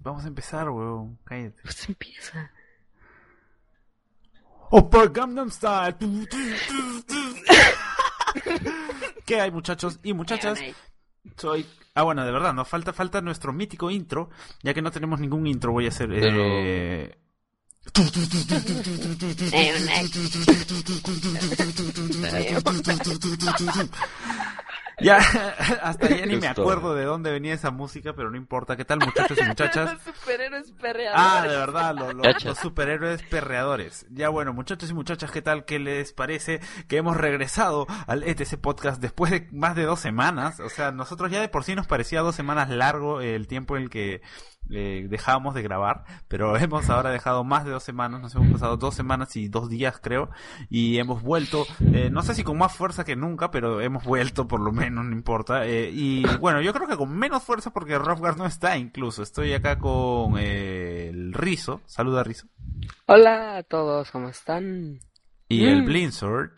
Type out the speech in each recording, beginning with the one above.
Vamos a empezar, weón. Cállate. Pues empieza. Opa Gangnam Style. ¿Qué hay, muchachos y muchachas? Soy. Ah, bueno, de verdad, nos falta, falta nuestro mítico intro. Ya que no tenemos ningún intro, voy a hacer. Pero- eh, Ya, hasta ya ni me acuerdo de dónde venía esa música, pero no importa. ¿Qué tal, muchachos y muchachas? Los superhéroes perreadores. Ah, de verdad, lo- lo- Chachas. los superhéroes perreadores. Ya bueno, muchachos y muchachas, ¿qué tal? ¿Qué les parece que hemos regresado al ETC Podcast después de más de dos semanas? O sea, nosotros ya de por sí nos parecía dos semanas largo el tiempo en el que eh, dejábamos de grabar, pero hemos ahora dejado más de dos semanas, nos hemos pasado dos semanas y dos días creo, y hemos vuelto, eh, no sé si con más fuerza que nunca, pero hemos vuelto por lo menos, no importa. eh, y bueno, yo creo que con menos fuerza porque Rofgar no está incluso. Estoy acá con eh, el Rizo, saluda Rizo, Hola a todos, ¿cómo están? y el Mm. Blindsword.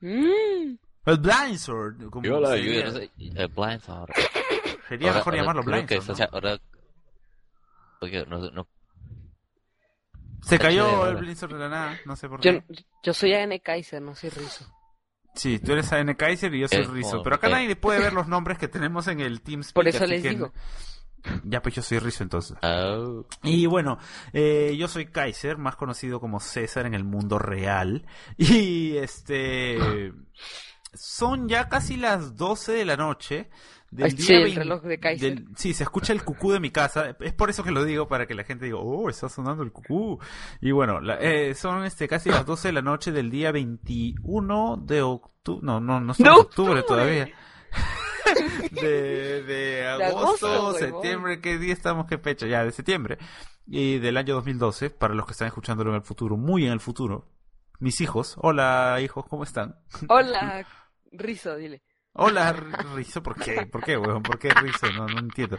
Mm. El Blindsword, como Yo la yo eh, Blindsword. sería Ahora- mejor ahora llamarlo Blindsword. Porque no, no, Se cayó el. Blindsword de la nada, no sé por Yo, qué. yo soy AN Kaiser, no soy Rizo. Sí, tú eres AN Kaiser y yo soy Eh, Rizo. oh, Pero acá eh. nadie puede ver los nombres que tenemos en el TeamSpeak. Por eso les que- digo. Ya, pues yo soy Rizo entonces. Oh, Y bueno, eh, yo soy Kaiser, más conocido como César en el mundo real. Y este. Son ya casi las 12 de la noche. Del Ay, día sí, el 20 reloj de Kaiser. del- sí, se escucha el cucú de mi casa. Es por eso que lo digo, para que la gente diga, oh, está sonando el cucú. Y bueno, la- eh, son este casi las 12 de la noche del día 21 de octubre. No, no, no estamos ¡De octubre octubre! todavía. de, de agosto, septiembre, ¿qué día estamos? ¿Qué fecha? Ya, de septiembre. Y del año 2012, para los que están escuchándolo en el futuro, muy en el futuro. Mis hijos, hola hijos, ¿cómo están? Hola, Rizo, dile. Hola, Rizo, ¿por qué? ¿Por qué, weón? ¿Por qué Rizo? No, no entiendo.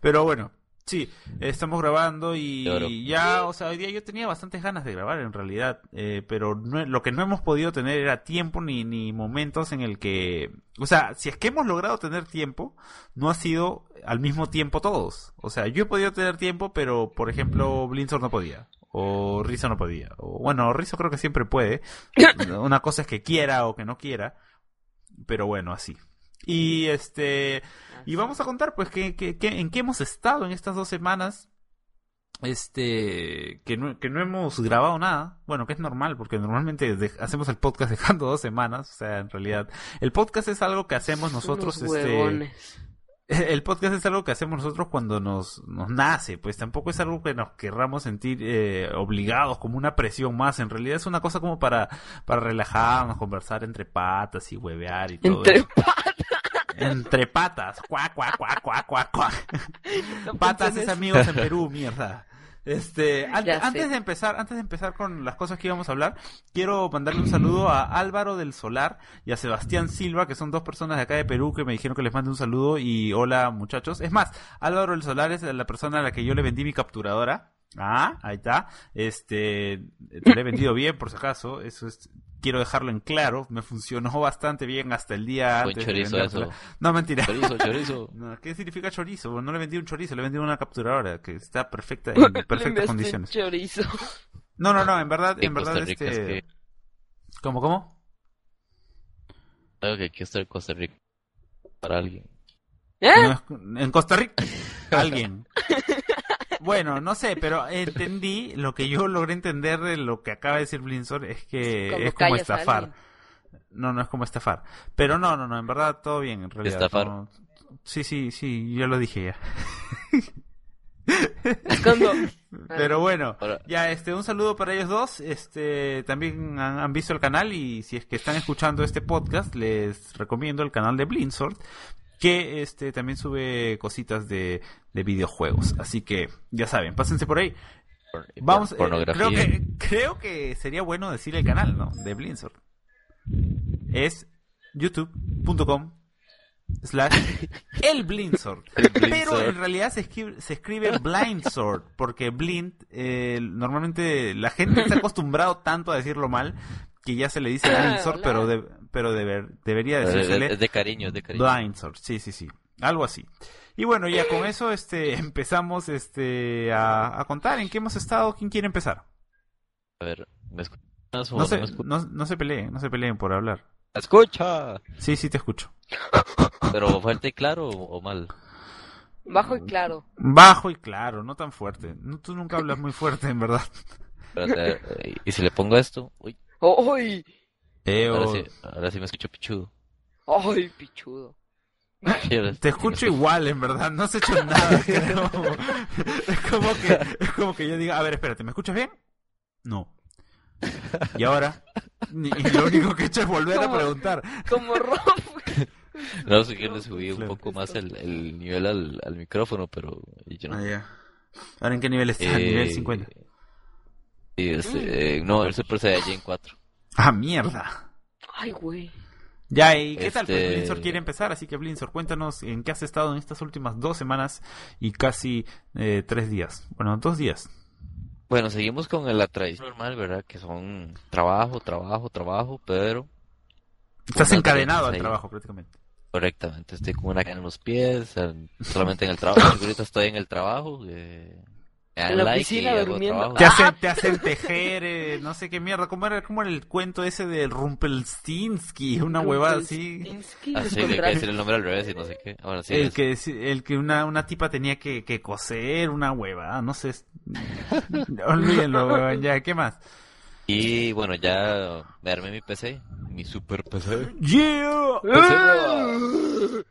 Pero bueno, sí, estamos grabando Claro. y ya, o sea, hoy día yo tenía bastantes ganas de grabar en realidad, eh, pero no- lo que no hemos podido tener era tiempo ni, ni momentos en el que, o sea, si es que hemos logrado tener tiempo, no ha sido al mismo tiempo todos. O sea, yo he podido tener tiempo, pero por ejemplo, Blinzor no podía. O Rizo no podía. O bueno, Rizo creo que siempre puede. Una cosa es que quiera o que no quiera. Pero bueno, así. Y este. Y vamos a contar, pues, que, que- que- en qué hemos estado en estas dos semanas. Este. Que no, que no hemos grabado nada. Bueno, que es normal, porque normalmente de- hacemos el podcast dejando dos semanas. O sea, en realidad. El podcast es algo que hacemos nosotros. Unos este. el podcast es algo que hacemos nosotros cuando nos, nos nace, pues tampoco es algo que nos querramos sentir eh, obligados, como una presión más. En realidad es una cosa como para, para relajarnos, conversar entre patas y huevear y todo Entre eso. Entre patas, cuac, cuac, cuac, cuac, cuac, cuac. No Patas pensé es amigos en Perú, mierda. Este, an- Ya sé. antes de empezar, antes de empezar con las cosas que íbamos a hablar, quiero mandarle un saludo a Álvaro del Solar y a Sebastián Silva, que son dos personas de acá de Perú que me dijeron que les mande un saludo y hola muchachos. Es más, Álvaro del Solar es la persona a la que yo le vendí mi capturadora. Ah, ahí está. Este, te la he vendido bien por si acaso. Eso es, quiero dejarlo en claro. Me funcionó bastante bien hasta el día buen antes de chorizo vendérsela. eso. No, mentira. Chorizo, chorizo. No, ¿Qué significa chorizo? No le vendí un chorizo, le vendí una capturadora que está perfecta, en perfectas condiciones. chorizo. No, no, no, en verdad, En en verdad, Costa Rica este... es que. ¿Cómo, cómo? Algo que aquí está en Costa Rica. Para alguien. ¿Eh? No en Costa Rica, alguien. Bueno, no sé, pero entendí, lo que yo logré entender de lo que acaba de decir Blinzor es que es como estafar. No, no es como estafar. Pero no, no, no, en verdad todo bien, en realidad. Estafar. no- Sí, sí, sí, yo lo dije ya. Pero bueno, ya este un saludo para ellos dos. Este también han, han visto el canal y si es que están escuchando este podcast, les recomiendo el canal de Blindsword que este también sube cositas de, de videojuegos. Así que ya saben, pásense por ahí. Vamos, eh, creo que creo que sería bueno decir el canal, ¿no? De Blindsword. Es youtube.com slash el Blindsword. Pero Blindsword. en realidad se escribe, se escribe Blind Sword, porque Blind, eh, normalmente la gente está acostumbrado tanto a decirlo mal que ya se le dice Blind Sword, pero, de- pero deber- debería Es, decírsele es de cariño, es de cariño. Blind Sword, sí, sí, sí. Algo así. Y bueno, ya con eso este empezamos este a, a contar en qué hemos estado. ¿Quién quiere empezar? A ver, ¿me escuchas o No no se, me escuchas? no, no se peleen, no se peleen por hablar. ¡Escucha! Sí, sí te escucho. Pero fuerte y claro o, mal. Bajo y claro. Bajo y claro, no tan fuerte. No, tú nunca hablas muy fuerte, en verdad. Espérate, eh, y si le pongo esto, uy, ¡Ay! Eh, ahora sí, ahora sí me escucho pichudo. ¡Ay, pichudo! Te escucho igual, en verdad. No has hecho nada, creo. Es como que, es como que yo diga, a ver, espérate, ¿me escuchas bien? No. Y ahora, Ni- y lo único que he hecho es volver a ¿Cómo? preguntar. Como Rob. No sé que le subí un Claro. poco más el, el nivel al, al micrófono, pero yo no. Ah, ya. Ahora, ¿en qué nivel está? Eh, Nivel 50. Sí, este, eh, no, el Super Saiyajin 4. Ah, mierda. Ay, güey. Ya, ¿y qué tal? Pues Este- Blinzor quiere empezar, así que Blinzor, cuéntanos en qué has estado en estas últimas dos semanas y casi eh, tres días. Bueno, dos días. Bueno, seguimos con la tradición normal, ¿verdad? Que son trabajo, trabajo, trabajo, pero Estás encadenado al ahí. trabajo prácticamente. correctamente estoy con una cadena en los pies, solamente en el trabajo. Ahorita estoy en el trabajo. eh, En la like durmiendo. Te hacen, te hacen tejer, eh, no sé qué mierda. ¿Cómo era, cómo era el cuento ese de Rumpelstinsky? Una huevada así. Así que hay que decir el nombre al revés y no sé qué. Ahora sí. El es- que, el que una, una tipa tenía que, que coser, una huevada, no sé. Olvídenlo, huevón, ya, ¿qué más? Y bueno, ya me armé mi PC, mi super PC. ¡Yeah!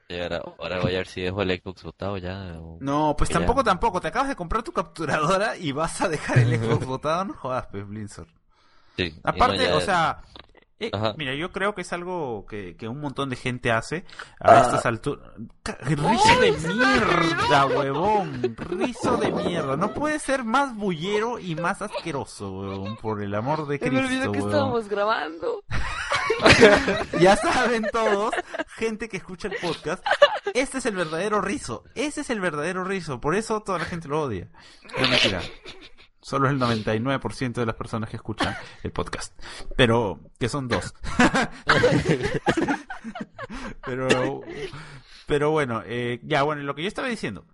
Y ahora, ahora voy a ver si dejo el Xbox botado ya. o- No, pues ya- tampoco, tampoco. Te acabas de comprar tu capturadora y vas a dejar el Xbox botado. No jodas, pues, Blinzor. Sí, no, Aparte, ya- o sea, eh, mira, yo creo que es algo que, que un montón de gente hace a estas alturas. Rizo de mierda, huevón. Rizo de mierda. No puede ser más bullero y más asqueroso, huevón. Por el amor de Se me olvidó Cristo, que huevón. estábamos grabando. Ya saben todos, gente que escucha el podcast, este es el verdadero rizo. Ese es el verdadero rizo. Por eso toda la gente lo odia. No mentira. Solo el 99% de las personas que escuchan el podcast. Pero, que son dos. pero, pero bueno, eh, ya bueno, lo que yo estaba diciendo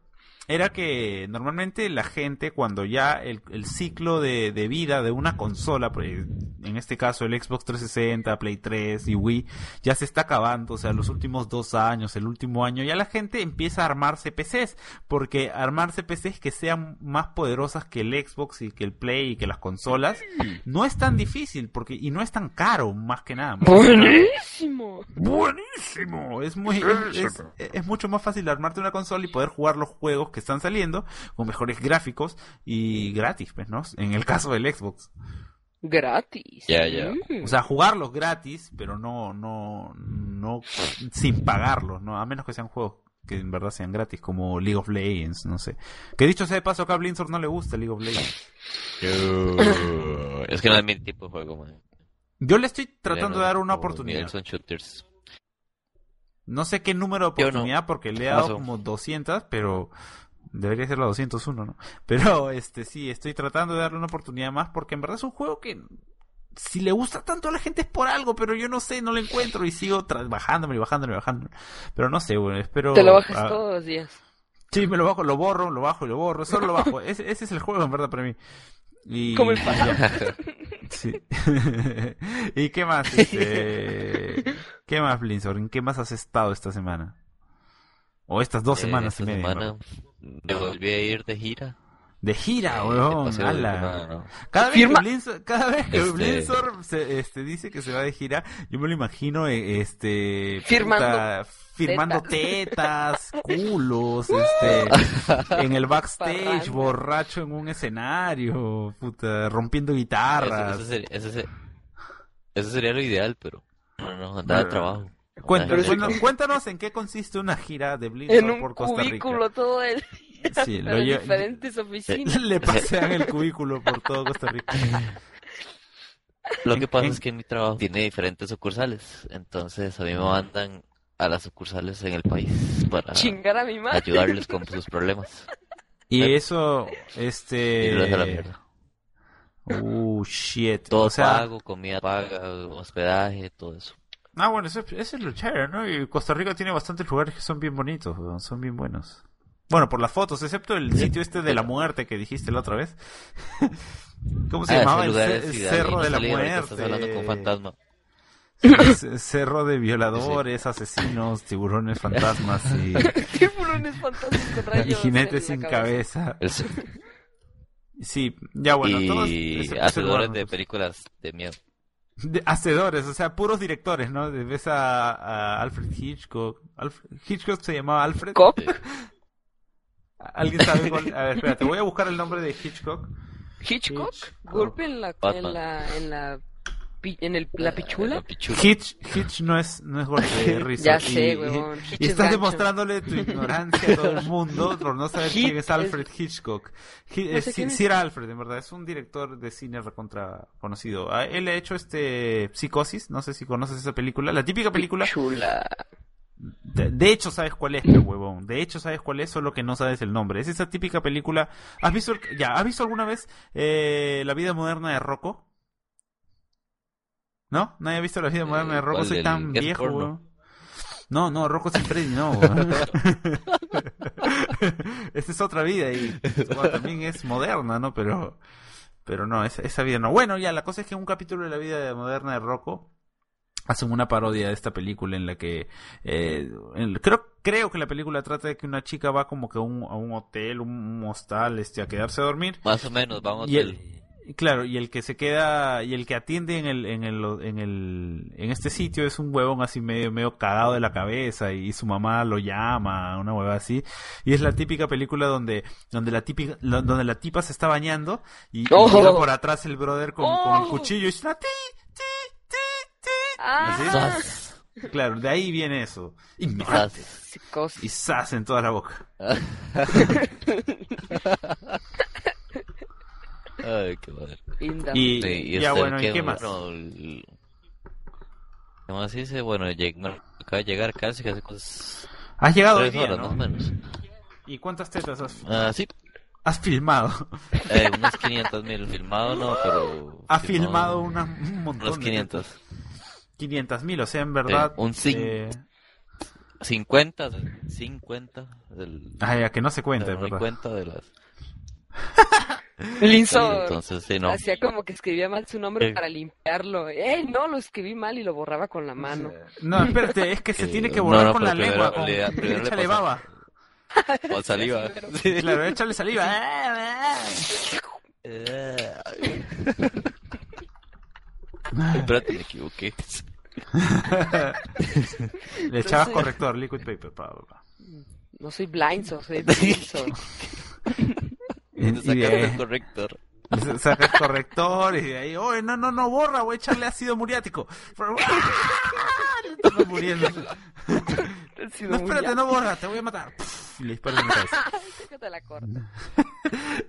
era que normalmente la gente cuando ya el, el ciclo de, de vida de una consola, pues, en este caso el Xbox 360, Play 3 y Wii, ya se está acabando, o sea, los últimos dos años, el último año, ya la gente empieza a armarse PCs, porque armarse PCs que sean más poderosas que el Xbox y que el Play y que las consolas, no es tan difícil, porque, y no es tan caro, más que nada. más que nada. Buenísimo. Buenísimo. Es muy es, es- es mucho más fácil armarte una consola y poder jugar los juegos que están saliendo con mejores gráficos y gratis, pues, ¿no? En el caso del Xbox. Gratis. Ya, ya. Mm. O sea, jugarlos gratis, pero no no no sin pagarlos, ¿no? A menos que sean juegos que en verdad sean gratis como League of Legends, no sé. Que dicho sea de paso, acá a Blinzor no le gusta League of Legends. Es que no es mi tipo de juego, man. Yo le estoy tratando de dar una oportunidad. Son shooters. No sé qué número de no. oportunidad porque le he dado como 200, pero debería ser la 201, ¿no? Pero este sí, estoy tratando de darle una oportunidad más porque en verdad es un juego que si le gusta tanto a la gente es por algo, pero yo no sé, no lo encuentro y sigo bajándome y bajándome y bajándome. Pero no sé, bueno, espero Te lo bajas todos los días. Sí, me lo bajo, lo borro, lo bajo y lo borro, solo lo bajo. Ese, ese es el juego en verdad para mí. Y Como el. Sí. ¿Y qué más? Este... ¿Qué más, Blinzor? ¿En qué más has estado esta semana? O estas dos Eh, semanas esta y media. semana ¿no? me volví a ir de gira. De gira, Eh, weón. de paseo de ala. semana. Cada vez Blinzor, cada vez que Este- Blinzor se, este, dice que se va de gira, yo me lo imagino eh, este Firmando puta, firmando tetas, culos, este en el backstage, borracho en un escenario, puta, rompiendo guitarras. eso sería, eso sería- eso sería lo ideal, pero no, no, andaba de trabajo. Cuéntanos, en qué consiste una gira de En un por Costa Rica. cubículo todo el Sí, lo lle- diferentes oficinas. le pasean el cubículo por todo Costa Rica. Lo que pasa es que mi trabajo tiene diferentes sucursales, entonces a mí me mandan a las sucursales en el país para Chingar a mi madre. ayudarles con sus problemas. Y eso, este... Y lo dejo a la mierda. Uh, shit. Todo o sea, pago, comida paga, hospedaje, todo eso. Ah, bueno, eso, es- eso es lo chévere, ¿no? Y Costa Rica tiene bastantes lugares que son bien bonitos, son bien buenos. Bueno, por las fotos, excepto el sitio este de la muerte que dijiste la otra vez. ¿Cómo se Ah, llamaba? El, ce- el Cerro de la Muerte. Hablando con fantasma. Cerro de violadores, asesinos, tiburones fantasmas y, Tiburones fantasmas con y jinetes sin cabeza. Ce- Sí, ya bueno, todos y ese hacedores lugar, de películas de miedo. De- hacedores, o sea, puros directores, ¿no? De- Ves a, a Alfred Hitchcock. Alfred- Hitchcock se llamaba Alfred. Cock. Sí. ¿Alguien sabe cuál? A ver, espérate, voy a buscar el nombre de Hitchcock. Hitchcock. Hitchcock. Golpe en la, en Batman. la, en la, pi- en el, la pichula. La pichula. Hitch, Hitch no es, no es golpe de risa. Ya Y- sé. Hitch Y es estás gancho. demostrándole tu ignorancia a todo el mundo por no saber quién es Alfred Hitchcock. Hi- No eh, sé sí- quién es. sí era Alfred, en verdad. Es un director de cine recontra conocido. Ah, Él ha hecho este Psicosis, no sé si conoces esa película. La típica película Chula. De, de hecho sabes cuál es, pero huevón. De hecho sabes cuál es, solo que no sabes el nombre. Es esa típica película. ¿Has visto, el- ya, ¿has visto alguna vez eh, la vida moderna de Rocco? ¿No? ¿Nadie ha visto la vida Eh, moderna de Rocco? ¿cuál Soy tan viejo, huevón. No, no, Rocco sin Freddy, no. Esta es otra vida y bueno, también es moderna, ¿no? Pero, pero no, esa, esa vida no. Bueno, ya, la cosa es que en un capítulo de la vida moderna de Rocco hacen una parodia de esta película en la que eh, en- creo creo que la película trata de que una chica va como que a un, a un hotel, un hostal, este, a quedarse a dormir Más o menos, vamos y a el, y claro, y el que se queda y el que atiende en el en el en el en este sitio es un huevón así medio medio cagado de la cabeza y su mamá lo llama, una hueva así, y es la típica película donde donde la típica donde la tipa se está bañando y, y Oh. llega por atrás el brother con, con el Oh. cuchillo y dice, "Ti, ti, ti, ti". Ah, Claro, de ahí viene eso. Y zas en toda la boca. Ay, qué madre. Y, Sí, y ya este, bueno, ¿y qué más? Bueno, ¿Qué más dice? Bueno, lleg- bueno, acaba de llegar casi que hace cosas Has llegado hoy día, horas ¿no? más o menos. ¿Y cuántas tetas has, Ah, sí, has filmado? eh, unos 500 mil filmado, no, pero... Ha filmado una, un montón Unos de 500. 500 mil, o sea, en verdad. un cin- eh, 50, 50 del... ay, a que no se cuenta, en verdad. cuenta de las... Linzo Entonces, sí, no. hacía como que escribía mal su nombre Sí. para limpiarlo. ¡Eh, no! Lo escribí mal y lo borraba con la mano. No, espérate, es que se Eh, tiene que borrar no, con pero la primero lengua. Con... le- primero le Échale pasa- baba. Con saliva. Sí. Claro, échale saliva. Eh, Espérate, me equivoqué. Le echabas Entonces- corrector, liquid paper. pa, pa. No soy Blindso, soy Blinzo. Y, de el corrector. le sacas corrector y de ahí, oye, no, no, no, borra, voy a echarle ácido muriático. Estás muriendo. No, espérate, no borra, te voy a matar. Y le disparas en la cabeza. Que te la corta.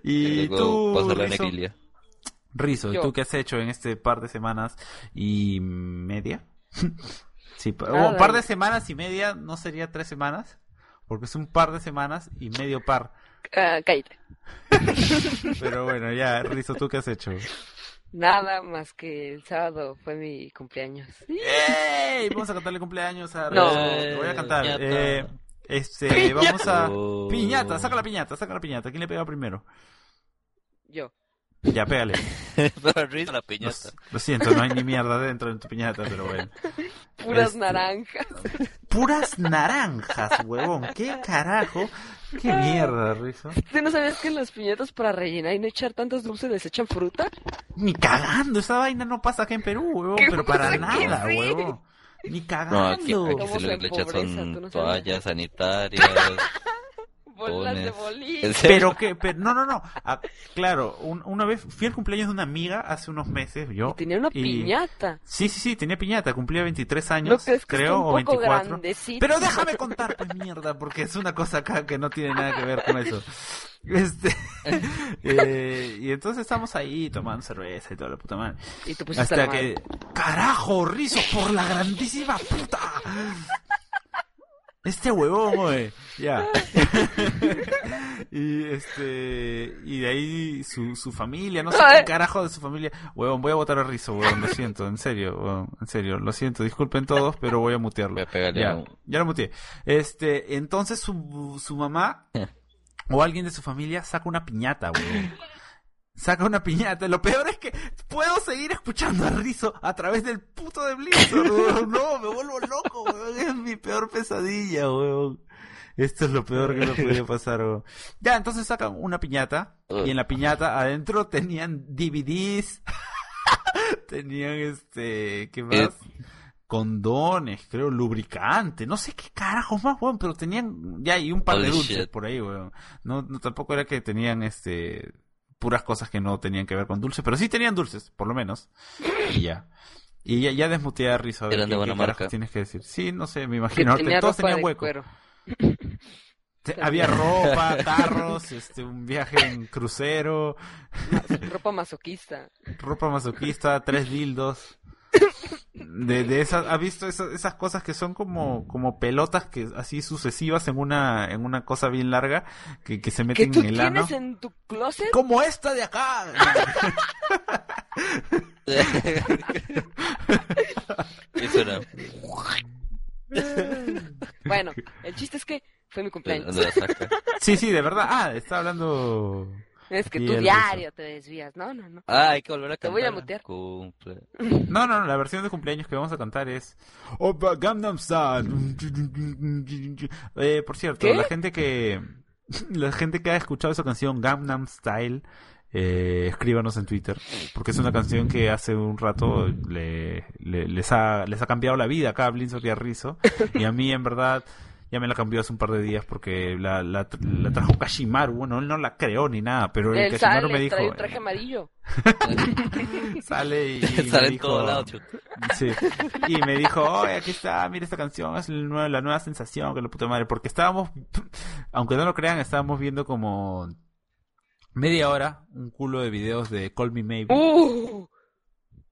Y tú, la Rizo, ¿y tú qué has hecho en este par de semanas y media? sí, o par de semanas y media, ¿no sería tres semanas? Porque es un par de semanas y medio par. Ah, cállate. Pero bueno, ya, Rizo, ¿tú qué has hecho? Nada más que el sábado fue mi cumpleaños. ¡Ey! Vamos a cantarle cumpleaños a No. Rizo. Te voy a cantar. Piñata. Eh, este, vamos a... Oh. Piñata, saca la piñata, saca la piñata. ¿Quién le pega primero? Yo. Ya, pégale. Pero risa la Lo, piñata. lo siento, no hay ni mierda dentro de tu piñata, pero bueno. Puras Este- naranjas. Puras naranjas, huevón. ¿Qué carajo? ¿Qué mierda, Rizo? ¿Tú no sabías que en las piñatas para rellenar y no echar tantos dulces les echan fruta? Ni cagando, esa vaina no pasa acá en Perú, huevón, ¿Qué pero para nada, sí? huevón. Ni No, cagando. aquí, aquí Somos se le le echan no toallas sanitarias. Bolas de. Pero que, pero, no, no, no. Ah, claro, un- una vez fui al cumpleaños de una amiga hace unos meses, yo. Tenía una y- piñata. Sí, sí, sí, tenía piñata, cumplía 23 ¿No años, crees que creo, un o poco 24. grandecito? Pero déjame contar, pues mierda, porque es una cosa acá que no tiene nada que ver con eso. Este, eh, y entonces estamos ahí tomando cerveza y toda la puta madre. Y tú pusiste la Hasta que, carajo, Rizo, por la grandísima puta. Este huevón, güey. Ya. y este. Y de ahí su, su familia, no sé qué carajo de su familia. Huevón, voy a votar a Rizo, huevón, lo siento, en serio, huevón, en serio, lo siento, disculpen todos, pero voy a mutearlo. Voy a pegarle Ya, a un- ya lo muteé. Este, entonces su, su mamá o alguien de su familia saca una piñata, huevón. Saca una piñata. Lo peor es que puedo seguir escuchando a Rizo a través del puto de Blizzard, weón. No, me vuelvo loco, weón. Es mi peor pesadilla, weón. Esto es lo peor que me podía pasar, weón. Ya, entonces sacan una piñata. Y en la piñata adentro tenían DVDs. tenían este, ¿qué más? Condones, creo, lubricante, no sé qué carajos más, weón, pero tenían, ya, y un par de dulces shit. por ahí, weón. No, no, tampoco era que tenían, este, puras cosas que no tenían que ver con dulces, pero sí tenían dulces, por lo menos. Y ya. Y ya, ya desmuteé a ver Eran de buena marca. tienes que decir. Sí, no sé, me Que imagino. tenía Todos tenían hueco. Había ropa, carros, este, un viaje en crucero, Ropa masoquista. ropa masoquista, tres dildos. De, de esas, ¿ha visto esas, esas cosas que son como, como pelotas que así sucesivas en una, en una cosa bien larga que, que se ¿Que meten tú en el ano? tienes en tu closet? Como esta de acá. ¿Qué suena? Bueno, el chiste es que fue mi ¿De cumpleaños. Sí, sí, de verdad. Ah, está hablando. Es que el diario te desvías. No, no, no. Ah, hay que volver a Te cantar. voy a mutear. Cumple. No, no, no, la versión de cumpleaños que vamos a cantar es Opa Gangnam Style. Eh, por cierto, ¿Qué? la gente que la gente que ha escuchado esa canción Gangnam Style eh, escríbanos en Twitter porque es una canción que hace un rato le, le- les ha les ha cambiado la vida acá a Blinzor y a Rizzo y a mí en verdad ya me la cambió hace un par de días porque la, la, la trajo Kashimaru, bueno, él no la creó ni nada, pero el Él Kashimaru sale, me dijo, trae un traje amarillo. sale y, me Sale en dijo, todo lado. Sí. Y me dijo, oye, aquí está, mira esta canción, es la nueva, la nueva sensación, que la puta madre. Porque estábamos, aunque no lo crean, estábamos viendo como media hora un culo de videos de Call Me Maybe. ¡Uh!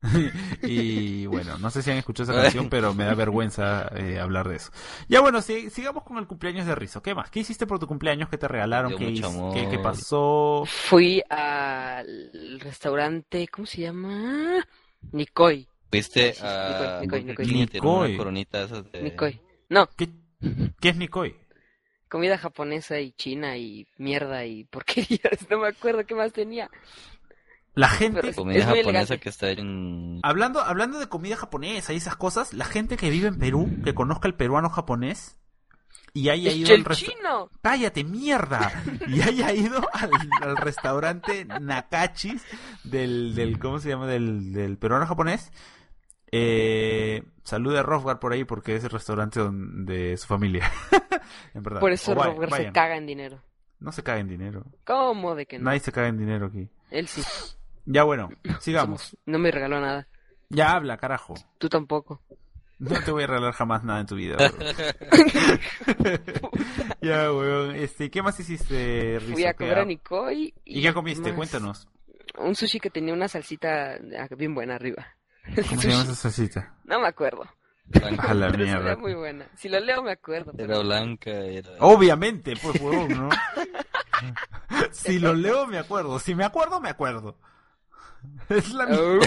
y bueno, no sé si han escuchado esa canción, pero me da vergüenza eh, hablar de eso. Ya bueno, sí, sigamos con el cumpleaños de Rizzo. ¿Qué más? ¿Qué hiciste por tu cumpleaños? ¿Qué te regalaron? ¿Qué, qué, qué pasó? Fui al restaurante, ¿cómo se llama? Nikoi. Fuiste a Nicoy, Nicoy, de... No, ¿Qué, qué es Nikoi? comida japonesa y china y mierda y porquerías. No me acuerdo qué más tenía. La gente Comida Es japonesa elegante. que está en... Hablando, hablando de comida japonesa y esas cosas, la gente que vive en Perú, que conozca el peruano japonés y haya ¡Es ido al el resta- chino! ¡Cállate, mierda! Y haya ido al, al restaurante Nakachis del, del, ¿cómo se llama? Del, del peruano japonés. Eh, salude a Rofgar por ahí porque es el restaurante de su familia. en verdad. Por eso O vaya- Robert se vayan. caga en dinero. No se caga en dinero. ¿Cómo de que no? Nadie se caga en dinero aquí. Él sí. Ya bueno, sigamos. No me regaló nada. Ya habla, carajo. Tú tampoco. No te voy a regalar jamás nada en tu vida. weón. ya, weón. Este, ¿qué más hiciste, Rizzo? Fui a ¿Qué comer a Nikoi. ¿Y qué comiste? más. Cuéntanos. Un sushi que tenía una salsita ah, bien buena arriba. ¿Cómo se llama esa salsita? No me acuerdo. A la Pero mierda. era muy buena. Si lo leo me acuerdo. pero- Era blanca, era... Obviamente, pues, huevón, ¿no? si lo leo, me acuerdo. Si me acuerdo, me acuerdo. Es la misma Oh.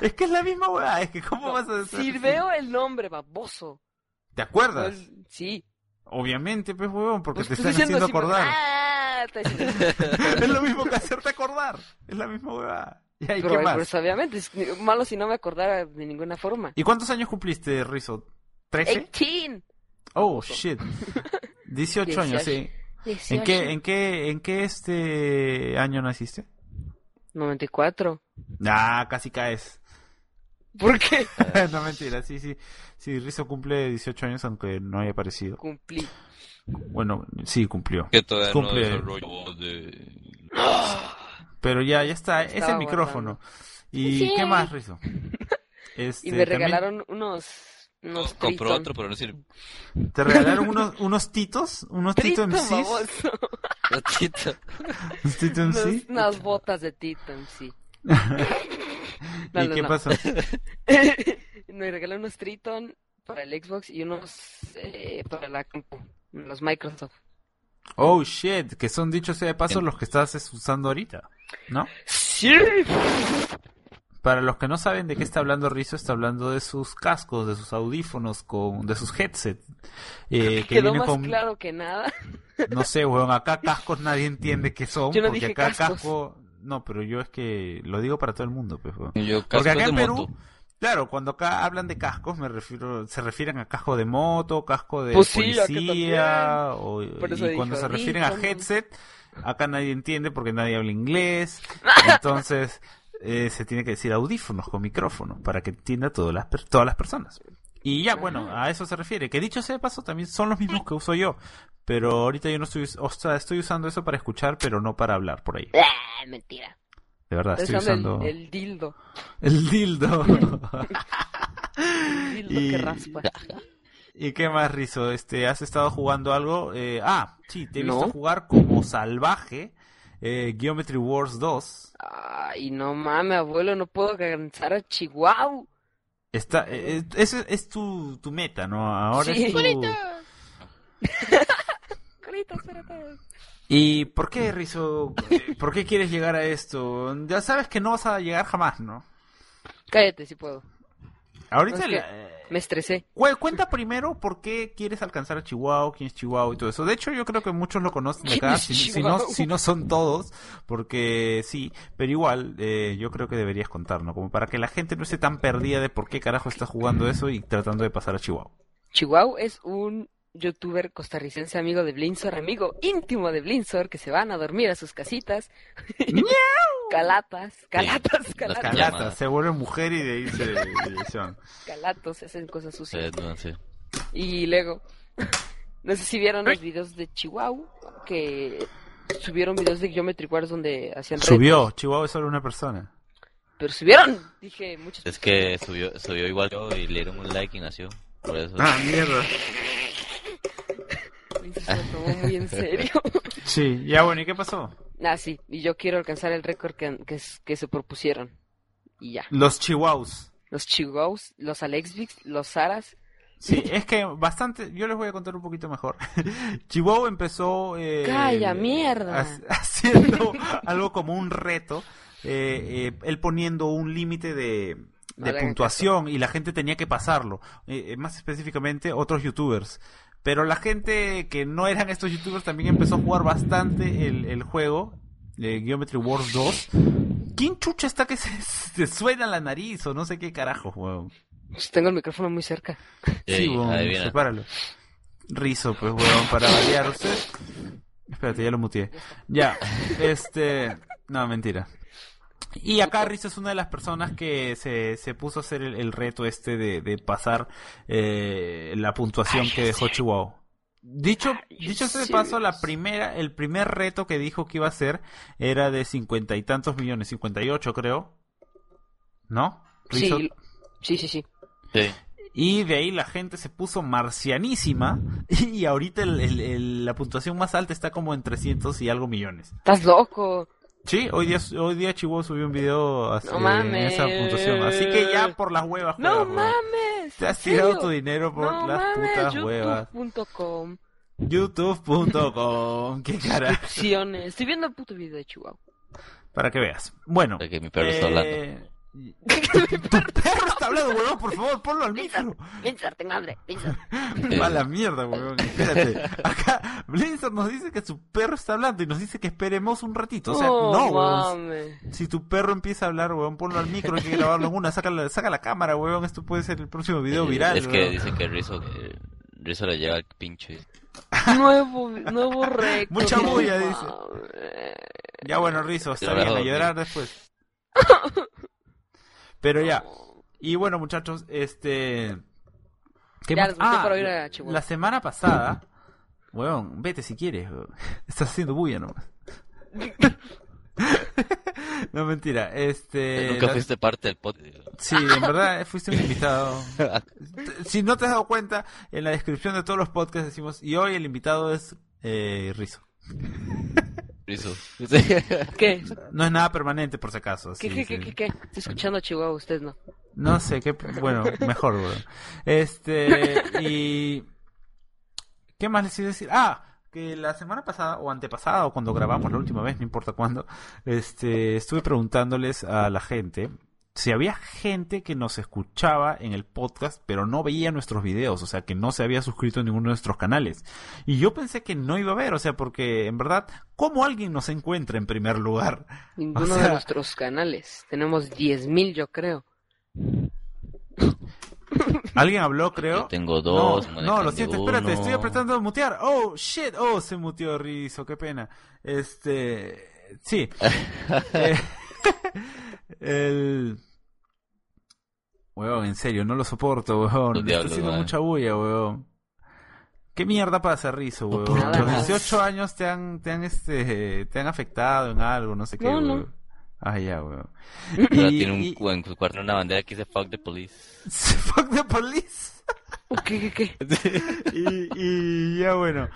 Es que es la misma hueá. Es que, ¿cómo vas a decir? Si veo el nombre, baboso. ¿Te acuerdas? Pues, sí. Obviamente, pues, huevón, porque Pues te estoy están haciendo así, acordar. ¡Ah! Es lo mismo que hacerte acordar. Es la misma hueá. ¿Y ahí, Pero, qué más? pues, obviamente, es malo si no me acordara de ninguna forma. ¿Y cuántos años cumpliste, Rizzo? ¿13? ¡18! Oh, shit. 18 años, sí. ¿En qué, en qué, en qué este año naciste? 94. Ah, casi caes. ¿Por qué? no, mentira, sí, sí. Sí, Rizzo cumple 18 años aunque no haya aparecido. Cumplí. Bueno, sí, cumplió. Que todavía Cumple. no desarrolló de... Pero ya, ya está, es el micrófono. ¿Y Sí. qué más, Rizzo? Este, Y me también regalaron unos... unos Compró Triton. otro, pero no sirve. ¿Te regalaron unos, unos titos? ¿Unos Tito MCs? ¿Unos Tito Unos- MC? unas botas de Titan, sí. ¿Y No, qué no. pasó? me regalaron unos Triton para el Xbox y unos eh, para la compu, los Microsoft. Oh shit, que son dicho sea de paso los que estás es, usando ahorita, ¿no? Sí. Para los que no saben de qué está hablando Rizzo, está hablando de sus cascos, de sus audífonos, con, de sus headsets. Eh, que Quedó más con, claro que nada. no sé, weón, acá cascos nadie entiende qué son, Yo no porque dije acá cascos. casco, no, pero yo es que lo digo para todo el mundo, pues, weón. Yo Porque acá en Perú, moto. claro, cuando acá hablan de cascos, me refiero, se refieren a casco de moto, casco de Pues sí, policía, o, y cuando se refieren a headset, acá nadie entiende porque nadie habla inglés, entonces eh, se tiene que decir audífonos con micrófono para que entienda todas las, todas las personas. Y ya, bueno, a eso se refiere. Que dicho sea de paso, también son los mismos que uso yo. Pero ahorita yo no estoy, o sea, estoy usando eso para escuchar, pero no para hablar por ahí. Ah, mentira. De verdad, Estoy estoy usando usando el, el dildo. el dildo. El dildo Y- que raspa. ¿Y qué más, Rizo? Este, ¿Has estado jugando algo? Eh, ah, sí, te he visto No. jugar como salvaje eh, Geometry Wars 2. Ay, no mames, abuelo, no puedo alcanzar a Chihuahua. Está, eh, eh, ese es tu, tu meta, ¿no? Ahora Sí. es tu... ¿Y por qué, Rizo? Eh, ¿Por qué quieres llegar a esto? Ya sabes que no vas a llegar jamás, ¿no? Cállate, si puedo. Ahorita... Es que- la- Me estresé. cu- Cuenta primero por qué quieres alcanzar a Chihuahua, quién es Chihuahua y todo eso. De hecho, yo creo que muchos lo conocen de ¿Quién acá, si, si no, Chihuahua? si no son todos, porque sí, pero igual, eh, yo creo que deberías contar, ¿no? Como para que la gente no esté tan perdida de por qué carajo está jugando eso y tratando de pasar a Chihuahua. Chihuahua es un youtuber costarricense amigo de Blinzor, amigo íntimo de Blinzor, que se van a dormir a sus casitas. calatas, calatas, Las calatas, Calata, llamadas. se vuelve mujer y de ahí se dirección. calatos, hacen cosas Sí, sucias. no, sí. Y luego, no sé si vieron los videos de Chihuahua, que subieron videos de Geometry Wars donde hacían retos. Subió, Chihuahua es solo una persona. Pero subieron, dije muchas Es que subió, subió igual yo y le dieron un like y nació. Por eso. Ah, mierda. Se lo tomó muy en serio. Sí, ya bueno, ¿y qué pasó? ah, sí, y yo quiero alcanzar el récord que, que, que se propusieron. Y ya. Los Chihuahuas. Los Chihuahuas, los Alexvix, los Saras. Sí, es que bastante, yo les voy a contar un poquito mejor. Chihuahua empezó eh, Calla, mierda. ha- haciendo algo como un reto, eh, eh, él poniendo un límite de, puntuación y la gente tenía que pasarlo, eh, eh, más específicamente otros youtubers. Pero la gente que no eran estos youtubers también empezó a jugar bastante el, el juego, eh, Geometry Wars 2. ¿Quién chucha está que se, se suena la nariz o no sé qué carajo, weón? Pues tengo el micrófono muy cerca. Sí, weón, sepáralo. Rizo, pues, weón, para variar. Usted... Espérate, ya lo muteé. Ya, este... No, mentira. Y acá Rizo es una de las personas que se, se puso a hacer el, el reto este de, de pasar eh, la puntuación que dejó Chihuahua. Dicho, dicho sea de paso, la primera, el primer reto que dijo que iba a hacer era de cincuenta y tantos millones, cincuenta y ocho creo. ¿No? Sí, sí, sí, sí. Sí. Y de ahí la gente se puso marcianísima. Y ahorita el- el- el- la puntuación más alta está como en 300 y algo millones. Estás loco. Sí, hoy día, hoy día Chihuahua subió un video así, No en esa puntuación. Así que ya por las huevas. No mames. Te has ¿en tirado serio? tu dinero por no las mames, putas huevas. YouTube.com. YouTube.com. Qué cara. Estoy viendo el puto video de Chihuahua. Para que veas. Bueno. De que mi perro está hablando. Tu perro está hablando, huevón, por favor, ponlo al micro. Blizzard, tengo hambre. Blizzard. Va la mierda, weón. Espérate. Acá Blizzard nos dice que su perro está hablando y nos dice que esperemos un ratito. O sea, Oh, no, weón. mames. Si tu perro empieza a hablar, weón, ponlo al micro, hay que grabarlo en una. Saca la, saca la cámara, weón. Esto puede ser el próximo video viral. Es que weón. dice que Rizzo, que Rizzo le llega al pinche. Nuevo, nuevo récord. Mucha bulla, dice. Ya bueno, Rizo, está bien, a llorar después. Pero ya. Y bueno, muchachos, este... ¿Qué Ya, más? Ah, para ir a la- semana pasada... Weón, vete si quieres. weón. Estás haciendo bulla nomás. no, mentira. Este... Nunca la- fuiste parte del podcast. Sí, en verdad fuiste un invitado. Si no te has dado cuenta, en la descripción de todos los podcasts decimos, y hoy el invitado es eh, Rizo. ¿Qué? No es nada permanente, por si acaso. ¿Qué, sí, qué, sí. qué, qué, qué? Estoy escuchando a Chihuahua, ustedes no. No sé, qué, bueno, mejor, weón. Este, y... ¿Qué más les iba a decir? Ah, que la semana pasada o antepasada o cuando grabamos la última vez, no importa cuándo, este, estuve preguntándoles a la gente si había gente que nos escuchaba en el podcast pero no veía nuestros videos, o sea, que no se había suscrito a ninguno de nuestros canales. Y yo pensé que no iba a haber, o sea, porque en verdad, ¿cómo alguien nos encuentra en primer lugar? Ninguno O de nuestros canales. Tenemos 10.000 yo creo. ¿Alguien habló, creo? Yo tengo dos. No, no, lo siento, espérate, estoy apretando a mutear. Oh, shit, oh, se muteó Rizo, qué pena. Este, sí. Eh, el... Weón, en serio, no lo soporto, weón. Me está haciendo mucha bulla, weón. ¿Qué mierda pasa, Rizo, weón? Los más. 18 años te han, te han, este, te han afectado en algo, no sé qué, No, no. Ah, ya, weón. Ahora Y- tiene un, y- en su cuarto una bandera que dice fuck the police. Fuck the police. ¿Qué, qué, qué? y, y ya bueno.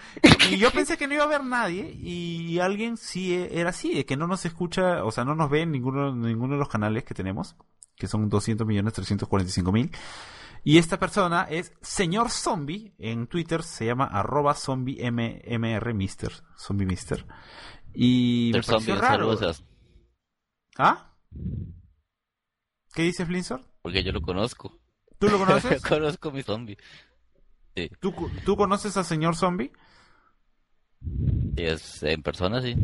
Y yo pensé que no iba a haber nadie y alguien sí era así, de que no nos escucha, o sea, no nos ve en ninguno, ninguno de los canales que tenemos, que son 200 millones 345 mil. Y esta persona es señor zombie, en Twitter se llama arroba zombie M- mr mister, zombie mister. Y me pareció raro. saludo, o sea, ¿Ah? ¿Qué dices, Blinzor? porque yo lo conozco. ¿Tú lo Yo conoces? conozco mi zombie. ¿Tú, ¿Tú conoces al señor zombie? Es en persona, sí.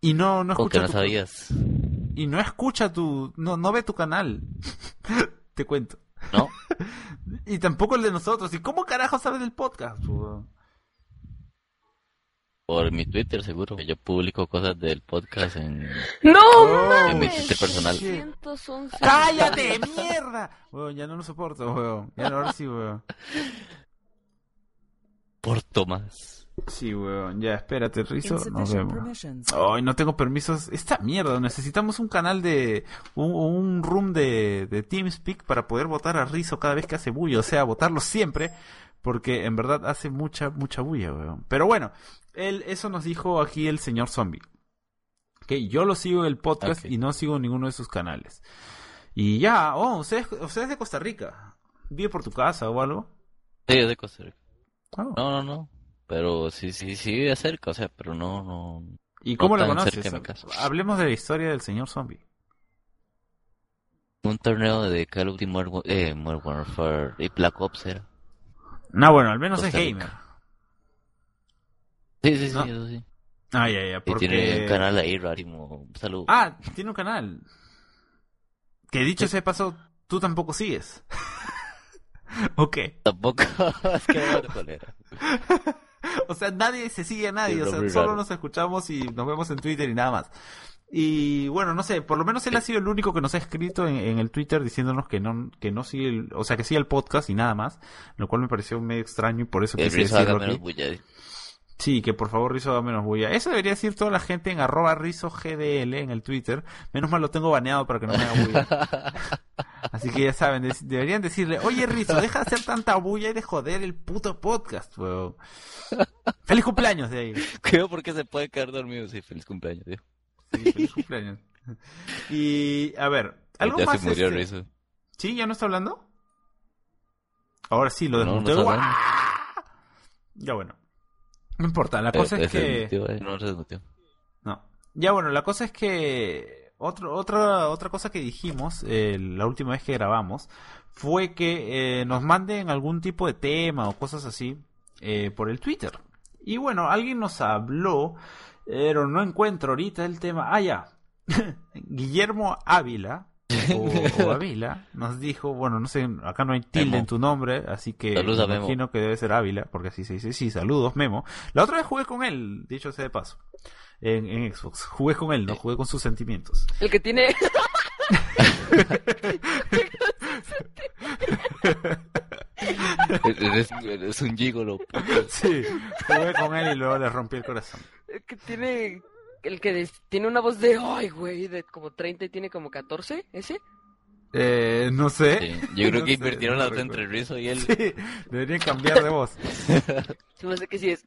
Y no, no escucha no tu- sabías. y no escucha tu, no, no ve tu canal. Te cuento. ¿No? Y tampoco el de nosotros. ¿Y cómo carajo sabes del podcast? Por mi Twitter, seguro. Yo publico cosas del podcast en... ¡No Oh, En mi! Twitter personal. 211. ¡Cállate, mierda! Weón, ya no lo soporto, weón. Ya no, ahora sí, weón. Por Tomás. Sí, weón. Ya, espérate, Rizo. Nos vemos. Ay, no tengo permisos. Esta mierda, necesitamos un canal de. Un, un room de, de TeamSpeak para poder votar a Rizo cada vez que hace bulla. O sea, votarlo siempre. Porque en verdad hace mucha, mucha bulla, weón. Pero bueno, él, eso nos dijo aquí el señor Zombie. Que yo lo sigo en el podcast y no sigo ninguno de sus canales. Y ya, oh, usted es, usted es de Costa Rica. ¿Vive por tu casa o algo? Sí, es de Costa Rica. Oh. No, no, no. Pero sí, sí, sí vive cerca, o sea, pero no, no... ¿Y cómo lo conoces? Hablemos de la historia del señor Zombie. Un torneo de Call of Duty Modern, eh, Modern Warfare y Black Ops era. No, bueno, al menos Costa es gamer. Sí, sí, No. eso sí. Ah, ya, ya, Y porque... tiene un canal ahí rarísimo. Un saludo. Ah, tiene un canal. Que dicho sea de paso, tú tampoco sigues. ok. Tampoco. es que. O sea, nadie se sigue a nadie. Sí, O sea, solo raro. nos escuchamos y nos vemos en Twitter y nada más. Y bueno, no sé, por lo menos él ha sido el único que nos ha escrito en, en el Twitter diciéndonos que no, que no sigue, el- o sea, que sigue el podcast y nada más, lo cual me pareció medio extraño y por eso quise decirlo menos aquí. bulla. Sí, que por favor Rizo haga menos bulla. Eso debería decir toda la gente en arroba RizoGDL en el Twitter. Menos mal lo tengo baneado para que no me haga bulla. Así que ya saben, de- deberían decirle, oye Rizo, deja de hacer tanta bulla y de joder el puto podcast, weón. Feliz cumpleaños de ahí. Creo porque se puede quedar dormido. Sí, feliz cumpleaños, tío. Sí, feliz cumpleaños. Y, a ver, algo ya más. se murió este- Rizzo. ¿Sí? ¿Ya no está hablando? Ahora sí, lo No, no hablando. ¡Ah! Ya bueno. No importa, la cosa Eh, es se que... eh, No se. No. Ya bueno, la cosa es que otro, otra, otra cosa que dijimos eh, la última vez que grabamos fue que nos manden algún tipo de tema o cosas así por el Twitter. Y bueno, alguien nos habló, pero no encuentro ahorita el tema. Ah, ya. Guillermo Ávila. O, o Ávila nos dijo, bueno, no sé, acá no hay tilde Memo. en tu nombre, así que me Memo. imagino que debe ser Ávila, porque así se dice, sí, saludos, Memo. La otra vez jugué con él, dicho sea de paso, en, en Xbox. Jugué con él, no jugué con sus sentimientos. El que tiene. Eres, eres un gigolo. Sí, jugué con él y luego le rompí el corazón. El que tiene. El que tiene una voz de. Ay, güey, de como 30 y tiene como 14, ¿ese? Eh, no sé. Sí, Yo creo No que sé, invirtieron no la voz recuerdo. entre Rizzo y él. Sí, deberían cambiar de voz. Se me hace que sí es.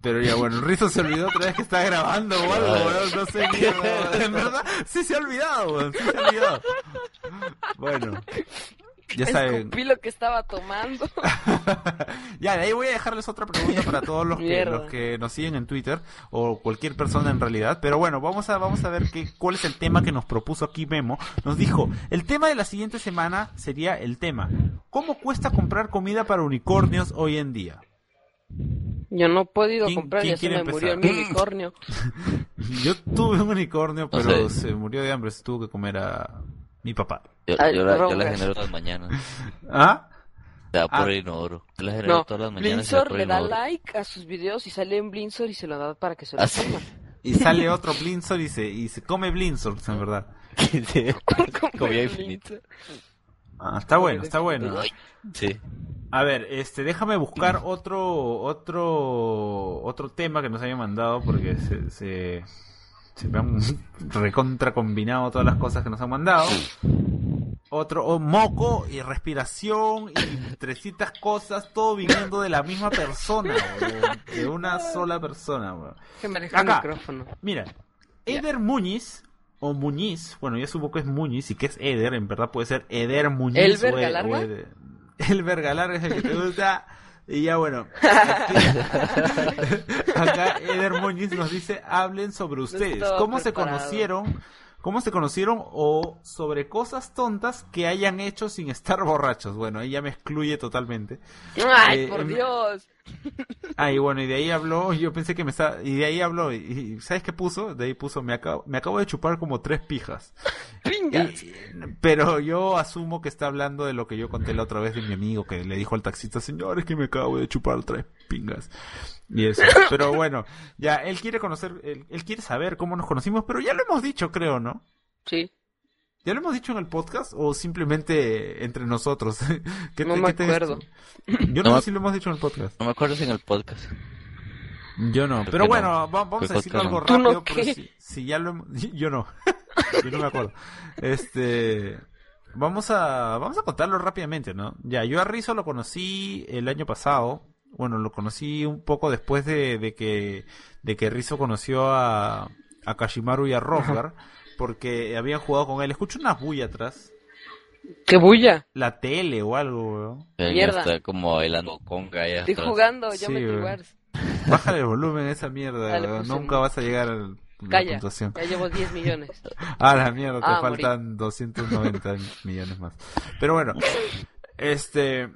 Pero ya bueno, Rizo se olvidó otra vez que está grabando o algo, weón, no sé, mierda. En verdad, sí se ha olvidado, weón, sí se ha olvidado. Bueno, ya saben. Escupí lo que estaba tomando. ya, de ahí voy a dejarles otra pregunta para todos los que, los que nos siguen en Twitter o cualquier persona en realidad. Pero bueno, vamos a, vamos a ver qué, cuál es el tema que nos propuso aquí Memo. Nos dijo, el tema de la siguiente semana sería el tema. ¿Cómo cuesta comprar comida para unicornios hoy en día? Yo no he podido ¿Quién- comprar, quién ya se quiere me murió mi unicornio. Yo tuve un unicornio, No pero sé. se murió de hambre, se tuvo que comer a mi papá. Yo, yo la, yo la genero todas las mañanas. ¿Ah? Se da Ah. por el inodoro. Yo la genero No, todas las mañanas. Blinzor le da like a sus videos y sale en Blinzor y se lo da para que se lo Ah, sí. coma. Y sale otro Blinzor y se, y se come Blinzor, en verdad. El infinita. Ah, está bueno, está bueno. Sí. A ver, este, déjame buscar otro, otro, otro tema que nos había mandado porque se, se, se me han recontra combinado todas las cosas que nos han mandado. Otro, oh, moco y respiración y trecitas cosas, todo viniendo de la misma persona, de una sola persona. Que me el micrófono. Mira, Eder Muñiz, o Muñiz, bueno, ya supo que es Muñiz y que es Eder, en verdad puede ser Eder Muñiz. ¿El o verga o larga? Eder- El verga larga es el que te gusta. Y ya bueno, aquí- acá Eder Muñiz nos dice, hablen sobre ustedes, cómo se conocieron, cómo se conocieron o sobre cosas tontas que hayan hecho sin estar borrachos. Bueno, ella me excluye totalmente. ¡Ay, Eh, por Dios! Ah, y bueno, y de ahí habló, yo pensé que me estaba, y de ahí habló, y, y ¿sabes qué puso? De ahí puso, me acabo, me acabo de chupar como tres pijas. Pero yo asumo que está hablando de lo que yo conté la otra vez de mi amigo que le dijo al taxista, señor, es que me acabo de chupar tres pingas. Y eso. Pero bueno, ya, él quiere conocer, él, él quiere saber cómo nos conocimos, pero ya lo hemos dicho, creo, ¿no? Sí. ¿Ya lo hemos dicho en el podcast o simplemente entre nosotros? ¿Qué No te- me qué te- acuerdo. Yo No sé si lo hemos dicho en el podcast. No me acuerdo si en el podcast. Yo no, Creo pero bueno, no. va- vamos a no. algo ¿Tú no rápido, pero qué? si, si ya lo hemos- yo no, yo no me acuerdo. Este, vamos a, vamos a contarlo rápidamente, ¿no? Ya, yo a Rizzo lo conocí el año pasado, bueno, lo conocí un poco después de, de que, de que Rizzo conoció a, a Kashimaru y a Rosgar, porque habían jugado con él. Escucho una bulla atrás, ¡Qué bulla! la tele o algo, weón. Ella Mierda. está como bailando conga allá Estoy atrás. jugando Sí, Geometry güey. Wars. Bájale el volumen a esa mierda, Dale, weón. puse nunca un- vas a llegar a la Calla, puntuación. ya llevo 10 millones. Ah, la mierda, te Ah, faltan 290 millones más. Pero bueno, este...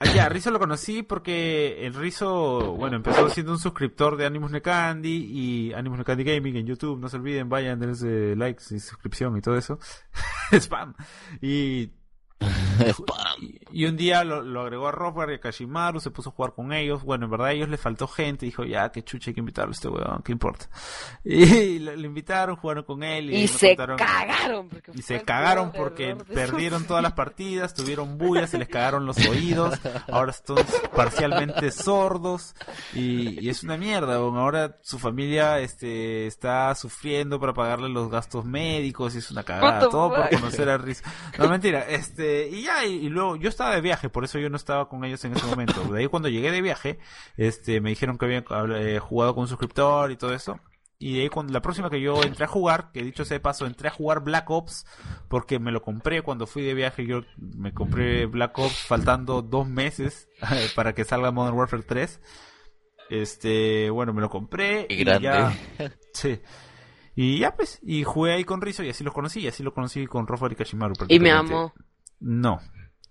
ah, Ya, Rizo lo conocí porque el Rizo, bueno, empezó siendo un suscriptor de Animus Necandi y Animus Necandi Gaming en YouTube. No se olviden, vayan, denle likes y suscripción y todo eso. Spam. Y Y un día lo, lo agregó a Rothbard y a Kashimaru, se puso a jugar con ellos. Bueno, en verdad a ellos les faltó gente. Dijo, ya, que chucha, hay que invitarlo a este weón, ¿qué importa? Y lo, lo invitaron, jugaron con él. Y, se contaron- cagaron. Porque Y se cagaron porque perdieron todas las partidas, tuvieron bullas, se les cagaron los oídos, ahora están parcialmente sordos y, y es una mierda. weón. Ahora su familia este está sufriendo para pagarle los gastos médicos y es una cagada. Todo por conocer a Riz. No, mentira. Este, y ya, y, y luego yo estaba de viaje, por eso yo no estaba con ellos en ese momento. De ahí cuando llegué de viaje, este, me dijeron que habían eh, jugado con un suscriptor y todo eso. Y de ahí cuando la próxima que yo entré a jugar, que dicho sea de paso, entré a jugar Black Ops porque me lo compré cuando fui de viaje. Yo me compré Black Ops faltando dos meses para que salga Modern Warfare 3. Este, bueno, me lo compré. Qué y grande. ya- sí. Y ya pues, y jugué ahí con Rizzo y así los conocí, y así lo conocí con Rofer y Kashimaru. Y me prácticamente. No.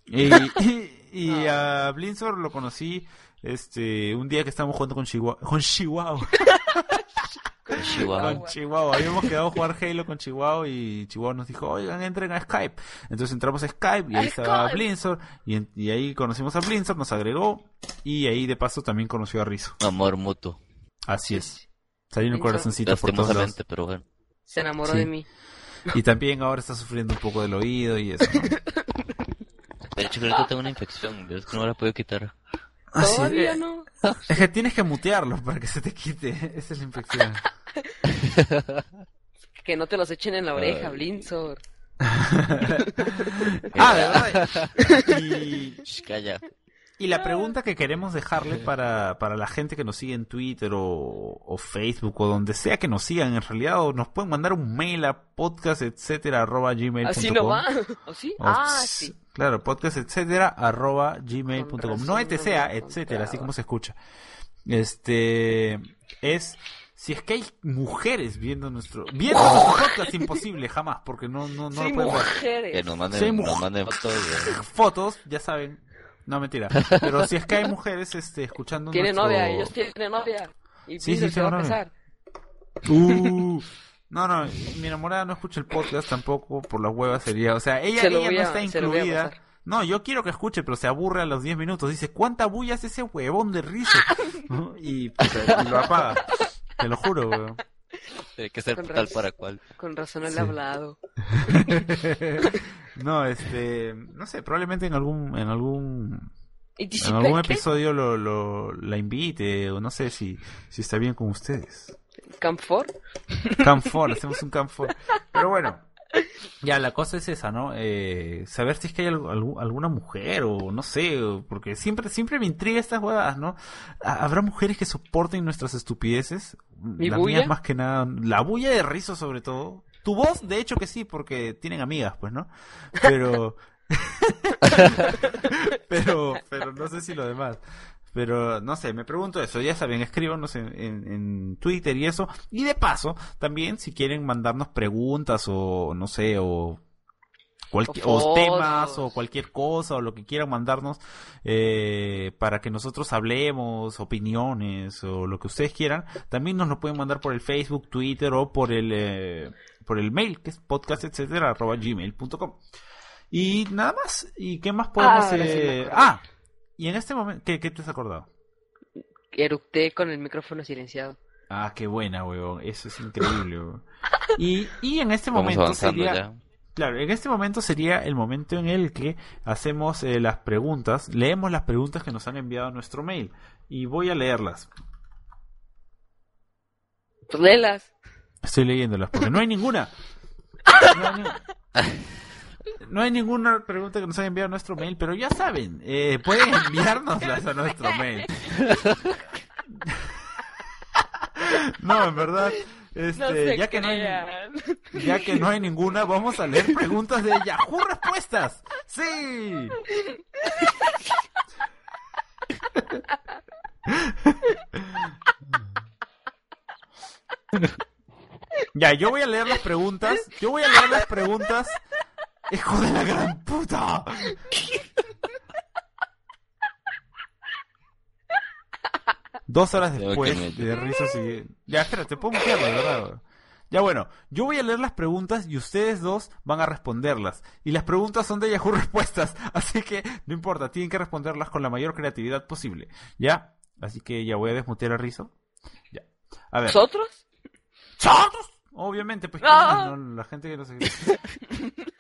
Y, y, y a Blinzor lo conocí este un día que estábamos jugando con Chihuahua. Con Chihuahua. Con Chihuahua. Con Chihuahua. Habíamos quedado a jugar Halo con Chihuahua y Chihuahua nos dijo, oigan, entren a Skype. Entonces entramos a Skype y ahí estaba Skype. Blinzor y, en- y ahí conocimos a Blinzor, nos agregó y ahí de paso también conoció a Rizzo. Amor mutuo. Así es. Salió un corazoncito por todos lados. Lastimosamente, pero bueno. Se enamoró Sí. de mí. Y también ahora está sufriendo un poco del oído y eso. ¿no? De hecho, creo que tengo una infección. Es que no me la puedo quitar. Así Todavía es. no. Es que tienes que mutearlo para que se te quite. Esa es la infección. Que no te los echen en la oreja, Ay. Blinzor. ah, de verdad. Y Shh, calla. Y la pregunta que queremos dejarle para, para la gente que nos sigue en Twitter o, o Facebook o donde sea que nos sigan en realidad, o nos pueden mandar un mail a podcast, etcétera, arroba gmail.com. Así no va. ¿O sí? O Ah, sí. Claro, podcast, etcétera, arroba gmail.com. No razón, etc, no me etcétera, así como se escucha. Este es si es que hay mujeres viendo nuestro viendo nuestro podcast imposible jamás porque no no no Sí, lo pueden ver. mujeres. Que nos manden, Sí, nos manden fotos fotos, ya saben. No mentira, pero si es que hay mujeres este escuchando Tiene nuestro- novia, ellos tienen novia. Y Sí, sí, se va a casar. Uh, no, no, mi enamorada no escucha el podcast tampoco, por las huevas sería, o sea, ella, Se ella no está incluida. No, yo quiero que escuche, pero se aburre a los 10 minutos. Dice, ¿cuánta bulla es ese huevón de rizo? ¿No? y, puta, y lo apaga. Te lo juro, weón. Tiene que ser Con tal para cual. Con razón él Sí. ha hablado. no, este, no sé, probablemente en algún, en algún, ¿Y en algún episodio lo, lo, la invite, o no sé si, si está bien con ustedes. ¿Camfor? Camfor, hacemos un Camfor. Pero bueno, ya la cosa es esa, ¿no? Eh, saber si es que hay algu- alguna mujer o no sé, porque siempre siempre me intriga estas huevadas, ¿no? ¿Ha- ¿Habrá mujeres que soporten nuestras estupideces? ¿Mi Las bulla? mías más que nada, la bulla de rizo sobre todo. Tu voz, de hecho que sí, porque tienen amigas, pues, ¿no? Pero... pero, pero no sé si lo demás. Pero no sé, me pregunto eso. Ya saben, escríbanos en, en, en Twitter y eso. Y de paso, también si quieren mandarnos preguntas o no sé, o, cualquier, O temas o cualquier cosa o lo que quieran mandarnos eh, para que nosotros hablemos, opiniones o lo que ustedes quieran, también nos lo pueden mandar por el Facebook, Twitter o por el, eh, por el mail que es podcast, etcétera, arroba gmail.com. Y nada más. ¿Y qué más podemos...? sí me eh, ah, y en este momento, ¿qué, qué te has acordado? Eructé con el micrófono silenciado. Ah, qué buena, weón. Eso es increíble, weón. Y, y en este Vamos momento avanzando sería... ya. Claro, en este momento sería el momento en el que hacemos eh, las preguntas, leemos las preguntas que nos han enviado a nuestro mail y voy a leerlas. Léelas. Estoy leyéndolas porque no hay ninguna. No hay, ni- no hay ninguna pregunta que nos haya enviado a nuestro mail, pero ya saben, eh, pueden enviárnoslas a nuestro mail. No, en verdad, este, No ya que no hay, ya que no hay ninguna, vamos a leer preguntas de Yahoo Respuestas. Sí. Ya, yo voy a leer las preguntas. Yo voy a leer las preguntas. Hijo de la gran puta. Dos horas después de risas y... Ya, espérate, puedo mutearlo, de verdad. Ya bueno, yo voy a leer las preguntas y ustedes dos van a responderlas. Y las preguntas son de Yahoo Respuestas, así que no importa, tienen que responderlas con la mayor creatividad posible. ¿Ya? Así que ya voy a desmutear a Rizo. Ya. A ver. ¿Nosotros? ¡Nosotros! Obviamente, pues No. ¿quién es, no? la gente que no qué.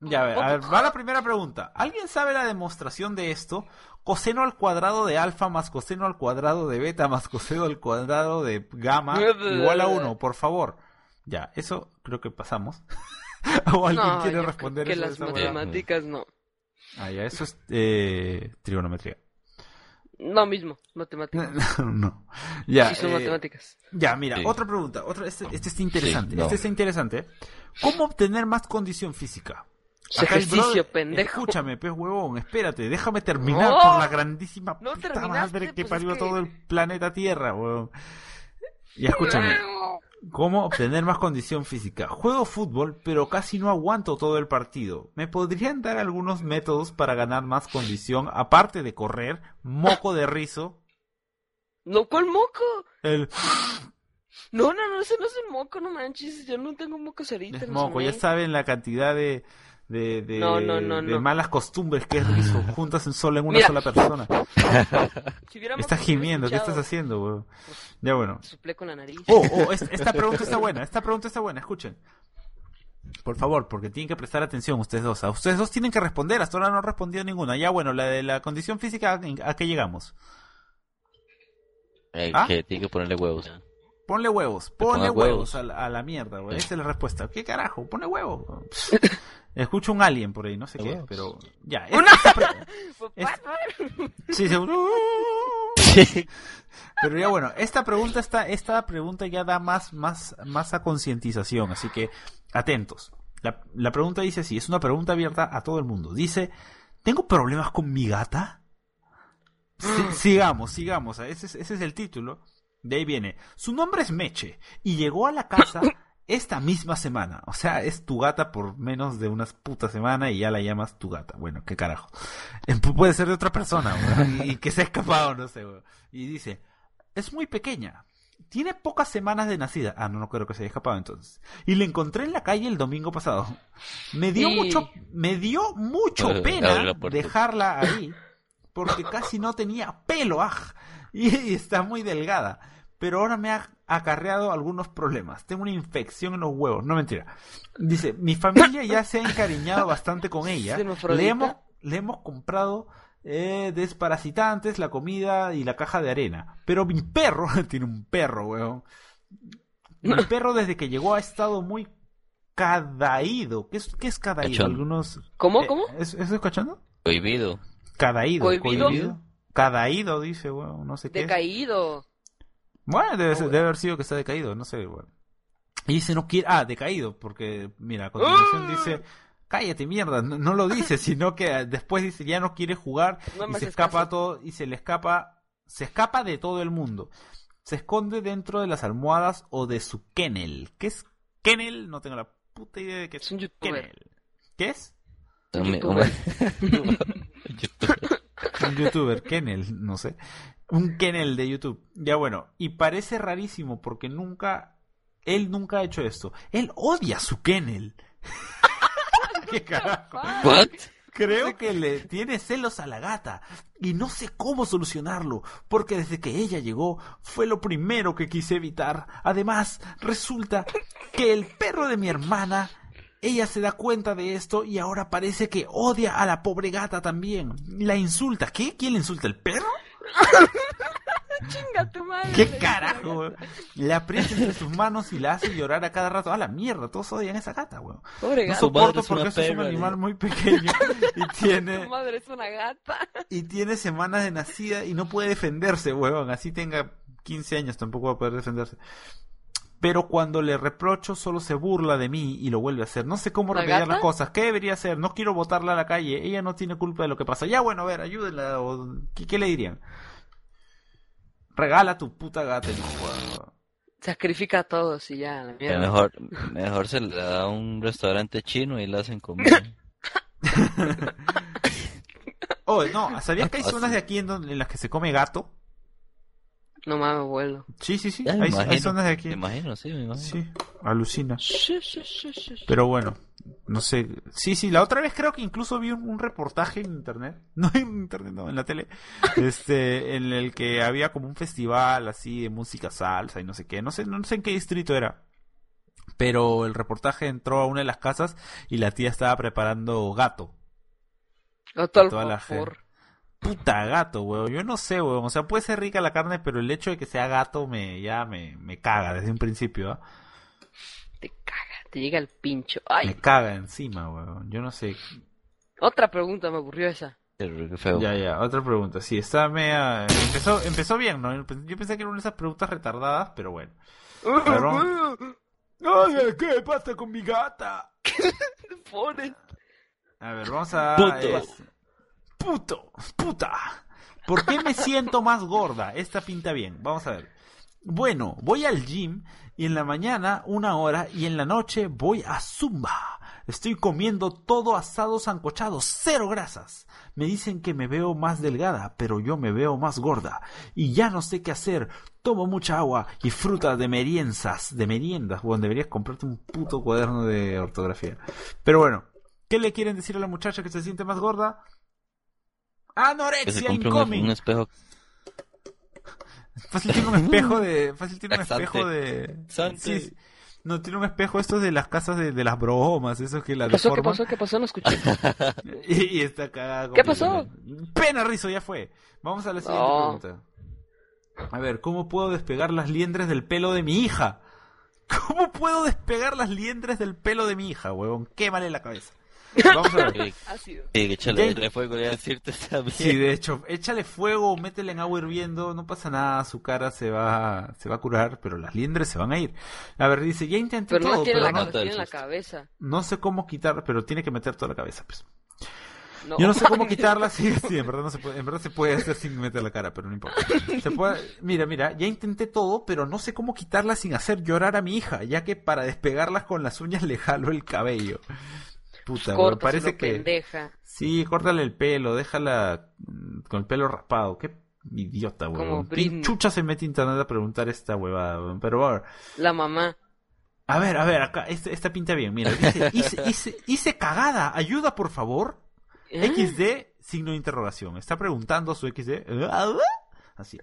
Ya, a ver, a ver, va la primera pregunta. ¿Alguien sabe la demostración de esto? Coseno al cuadrado de alfa más coseno al cuadrado de beta más coseno al cuadrado de gamma igual a 1, por favor. Ya, eso creo que pasamos. ¿O alguien No, quiere responder que eso de las matemáticas no. Ah, ya, eso es eh, trigonometría. No mismo, matemáticas. no. Ya, sí son eh, matemáticas. Ya, mira, Sí. otra pregunta. Otra, este, este está interesante. Sí, no. Este está interesante. ¿Cómo obtener más condición física? Acá Ejercicio, brother- pendejo. Escúchame, pez huevón, espérate, déjame terminar No. por la grandísima No puta madre que pues es parió que- todo el planeta Tierra, huevón. Y escúchame, ¿cómo obtener más condición física? Juego fútbol, pero casi no aguanto todo el partido. ¿Me podrían dar algunos métodos para ganar más condición, aparte de correr, moco de rizo, No, ¿cuál moco? el No, no, no, ese no es el moco, no manches. Yo no tengo mocos ahorita. Es no moco, ya saben la cantidad de, de, de, No, no, no, de no. malas costumbres que es juntas en solo en una Mira. sola persona. Si Estás gimiendo, ¿qué estás haciendo, weón? Ya bueno. Suplé con la nariz. Oh, oh, es- esta pregunta está buena, esta pregunta está buena, escuchen. Por favor, porque tienen que prestar atención ustedes dos. A ustedes dos tienen que responder, hasta ahora no han respondido ninguna. Ya bueno, la de la condición física, ¿a qué llegamos? Eh, ¿Ah? Que tiene que ponerle huevos. Ponle huevos, ponle huevos huevos. a la, a la mierda, güey. Esa es la respuesta. ¿Qué carajo? Ponle huevos. Escucho un alien por ahí, no sé qué, pero ya. ¡Una! Papá, Sí, seguro. Pero ya bueno, esta pregunta está, esta pregunta ya da más, más, más a concientización, así que atentos. La, la pregunta dice así, es una pregunta abierta a todo el mundo. Dice, ¿tengo problemas con mi gata? Si- sigamos, sigamos, ese es, ese es el título. De ahí viene, su nombre es Meche y llegó a la casa esta misma semana. O sea, es tu gata por menos de unas putas semanas y ya la llamas tu gata. Bueno, qué carajo. Eh, pu- Puede ser de otra persona, y, que se ha escapado, no sé. Y dice, es muy pequeña. Tiene pocas semanas de nacida. Ah, no, no creo que se haya escapado entonces. Y la encontré en la calle el domingo pasado. Me dio Sí. mucho, me dio mucho pena dejarla ahí. Porque casi no tenía pelo, aj. Y, y está muy delgada. Pero ahora me ha acarreado algunos problemas. Tengo una infección en los huevos. No mentira. Dice, mi familia ya se ha encariñado bastante con ella. Le hemos, le hemos comprado eh, desparasitantes, la comida y la caja de arena. Pero mi perro, tiene un perro, weón. Mi perro desde que llegó ha estado muy cadaído. ¿Qué es, qué es cadaído? Algunos... ¿Cómo, eh, cómo? ¿es, ¿Eso es cachando? Prohibido. Cadaído. ¿Cohibido? cohibido. Cadaído, dice, weón. No sé qué. es. Decaído. Bueno, debe, ser- bueno. debe haber sido que está decaído, no sé, bueno. Y dice no quiere, ah, decaído, porque mira, a continuación ¡Ah! dice, cállate mierda, no, no lo dice, sino que después dice ya no quiere jugar No y se escapa caso. todo y se le escapa, se escapa de todo el mundo. Se esconde dentro de las almohadas o de su kennel. ¿Qué es kennel? No tengo la puta idea de qué es, Es un youtuber. kennel. ¿Qué es? Un- youtuber. Un youtuber, Kennel, no sé. Un Kennel de YouTube. Ya bueno, y parece rarísimo porque nunca, él nunca ha hecho esto. Él odia su Kennel. ¿Qué carajo? What? Creo que le tiene celos a la gata y no sé cómo solucionarlo, porque desde que ella llegó fue lo primero que quise evitar. Además, resulta que el perro de mi hermana, ella se da cuenta de esto y ahora parece que odia a la pobre gata también. La insulta. ¿Qué? ¿Quién le insulta? ¿El perro? Chinga tu madre. ¿Qué carajo? weón? Le aprieta entre sus manos y la hace llorar a cada rato. A la mierda, todos odian a esa gata, weón. Pobre No soporto es una porque eso es un animal muy pequeño y tiene Tu madre es una gata. y tiene semanas de nacida y no puede defenderse, huevón. Así tenga 15 años, tampoco va a poder defenderse. Pero cuando le reprocho, solo se burla de mí y lo vuelve a hacer. No sé cómo ¿La remediar gata? las cosas. ¿Qué debería hacer? No quiero botarla a la calle. Ella no tiene culpa de lo que pasa. Ya, bueno, a ver, ayúdenla. O... ¿Qué, qué le dirían? Regala tu puta gata. No. Sacrifica a todos y ya, la mierda. Mejor, mejor se le da a un restaurante chino y le hacen comida. Oh, no, ¿sabías que hay zonas de aquí en, donde, en las que se come gato? No mames, abuelo. Sí, sí, sí. Ya Hay, zonas de aquí. Me imagino, sí, me imagino. Sí, alucina. Sí, sí, sí. Pero bueno, no sé. Sí, sí, la otra vez creo que incluso vi un, un reportaje en internet. No en internet, no, en la tele. Este, en el que había como un festival así de música salsa y no sé qué. No sé, no sé en qué distrito era. Pero el reportaje entró a una de las casas y la tía estaba preparando gato. Gato al toda la vapor. Puta gato, weón. Yo no sé, weón. O sea, puede ser rica la carne, pero el hecho de que sea gato me, ya me, me caga desde un principio, ¿ah? Te caga, te llega el pincho. Me Ay, caga encima, weón. Yo no sé. otra pregunta me ocurrió esa. Qué feo. Ya, ya, otra pregunta. Sí, está media... Empezó, empezó bien, ¿no? Yo pensé que era una de esas preguntas retardadas, pero bueno. ¿qué pasa con mi gata? Pobre. A ver, vamos a... Puto. es- Puto, puta. ¿Por qué me siento más gorda? Esta pinta bien. Vamos a ver. Bueno, voy al gym y en la mañana una hora y en la noche voy a Zumba. Estoy comiendo todo asado sancochado, cero grasas. Me dicen que me veo más delgada, pero yo me veo más gorda. Y ya no sé qué hacer. Tomo mucha agua y fruta de merienzas, de meriendas. Bueno, deberías comprarte un puto cuaderno de ortografía. Pero bueno, ¿qué le quieren decir a la muchacha que se siente más gorda? Que se Anorexia compre un, incoming. un espejo. Fácil tiene un espejo de. Fácil tiene un espejo de. Sí, sí. No, tiene un espejo estos de las casas de, de las bromas, esos que la ¿Qué pasó? ¿Qué pasó? ¿Qué pasó? No escuché. Y, y está cagada. ¿Qué pasó? Pena, Rizo, ya fue. Vamos a la siguiente No. pregunta. A ver, ¿cómo puedo despegar las liendres del pelo de mi hija? ¿Cómo puedo despegar las liendres del pelo de mi hija, huevón? Quémale la cabeza. Vamos a ver. Sí, Ácido. sí, échale, Ya- échale fuego, ya decirte también. Sí, de hecho, échale fuego, métele en agua hirviendo, no pasa nada, su cara se va, se va a curar, pero las liendres se van a ir. A ver, dice, ya intenté Pero todo, pero la, no, cabeza, la cabeza. no sé cómo quitar, pero tiene que meter toda la cabeza, pues. No. Yo no sé cómo quitarla, sí, sí, en verdad no se puede, en verdad se puede hacer sin meter la cara, pero no importa. Se puede, mira, mira, ya intenté todo, pero no sé cómo quitarla sin hacer llorar a mi hija, ya que para despegarlas con las uñas le jalo el cabello. Puta, Corta, parece que pendeja. sí, córtale el pelo, déjala mm, con el pelo raspado, qué idiota. ¿Qué Britney. chucha se mete a internet a preguntar esta huevada? Pero a ver, La mamá. a ver, a ver, acá, este- esta pinta bien, mira, dice, hice, hice, hice cagada, ayuda por favor. ¿Eh? XD, signo de interrogación. Está preguntando su XD. Así.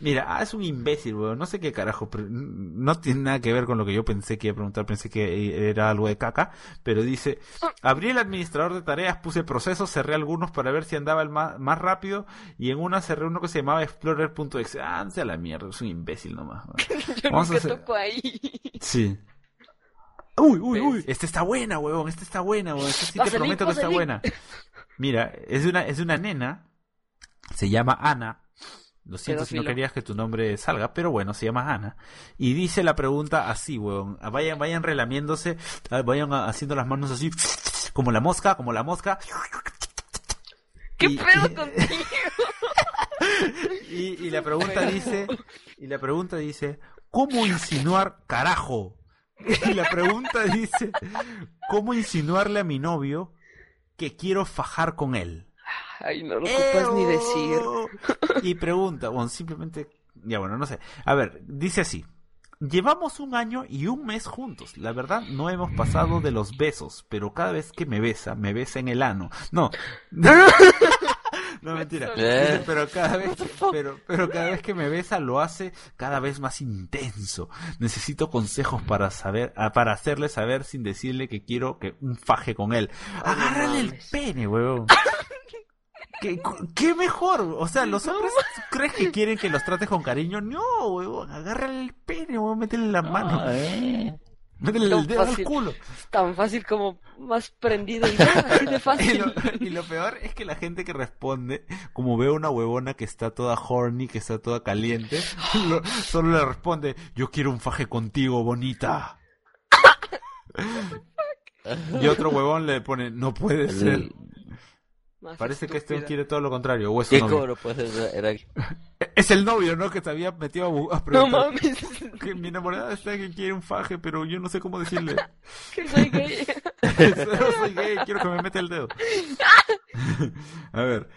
Mira, ah, es un imbécil, weón. No sé qué carajo. pero No tiene nada que ver con lo que yo pensé que iba a preguntar. Pensé que era algo de caca. Pero dice: Abrí el administrador de tareas, puse procesos, cerré algunos para ver si andaba el más, más rápido. Y en una cerré uno que se llamaba Explorer.exe. Ah, a la mierda. Es un imbécil nomás. weón. Yo Vamos a nunca hacer- toco ahí. Sí. Uy, uy, uy. ¿Ves? Esta está buena, huevón. Esta está buena, huevón. Esta sí te prometo que está buena. Mira, es de una, es de una nena. Se llama Ana. Lo siento si no querías que tu nombre salga, pero bueno, se llama Ana. Y dice la pregunta así, huevón. Vayan, vayan relamiéndose, ah, vayan ah, haciendo las manos así, como la mosca, como la mosca. ¿Qué Y- pedo y- contigo? Y, y la pregunta dice, y la pregunta dice, ¿cómo insinuar carajo? Y la pregunta dice, ¿cómo insinuarle a mi novio que quiero fajar con él? Ay, no lo ocupas ni decir. Y pregunta, bueno, simplemente, ya bueno, no sé. A ver, dice así. Llevamos un año y un mes juntos. La verdad, no hemos pasado de los besos, pero cada vez que me besa, me besa en el ano. No. No, mentira. Eh. Pero cada vez, que- pero, pero cada vez que me besa lo hace cada vez más intenso. Necesito consejos para saber, ah, para hacerle saber sin decirle que quiero que un faje con él. Agárrale el pene, huevón. ¿Qué, ¿Qué mejor? O sea, ¿los hombres crees que quieren que los trates con cariño? No, huevón. Agárrale el pene, huevón. Métele la mano. Ah, eh. Métele el dedo al culo. Tan fácil como más prendido y nada, así de Y fácil. lo, y lo peor es que la gente que responde, como ve una huevona que está toda horny, que está toda caliente, lo- solo le responde, yo quiero un faje contigo, bonita. Y otro huevón le pone, no puede ser. Más Parece que este quiere todo lo contrario. O es ¿Qué novio. cobro pues era, era- Es el novio, ¿no? Que se había metido a, a No preguntar. mames, que mi enamorada está que quiere un faje, pero yo no sé cómo decirle. que soy gay. Soy gay, quiero que me meta el dedo. A ver,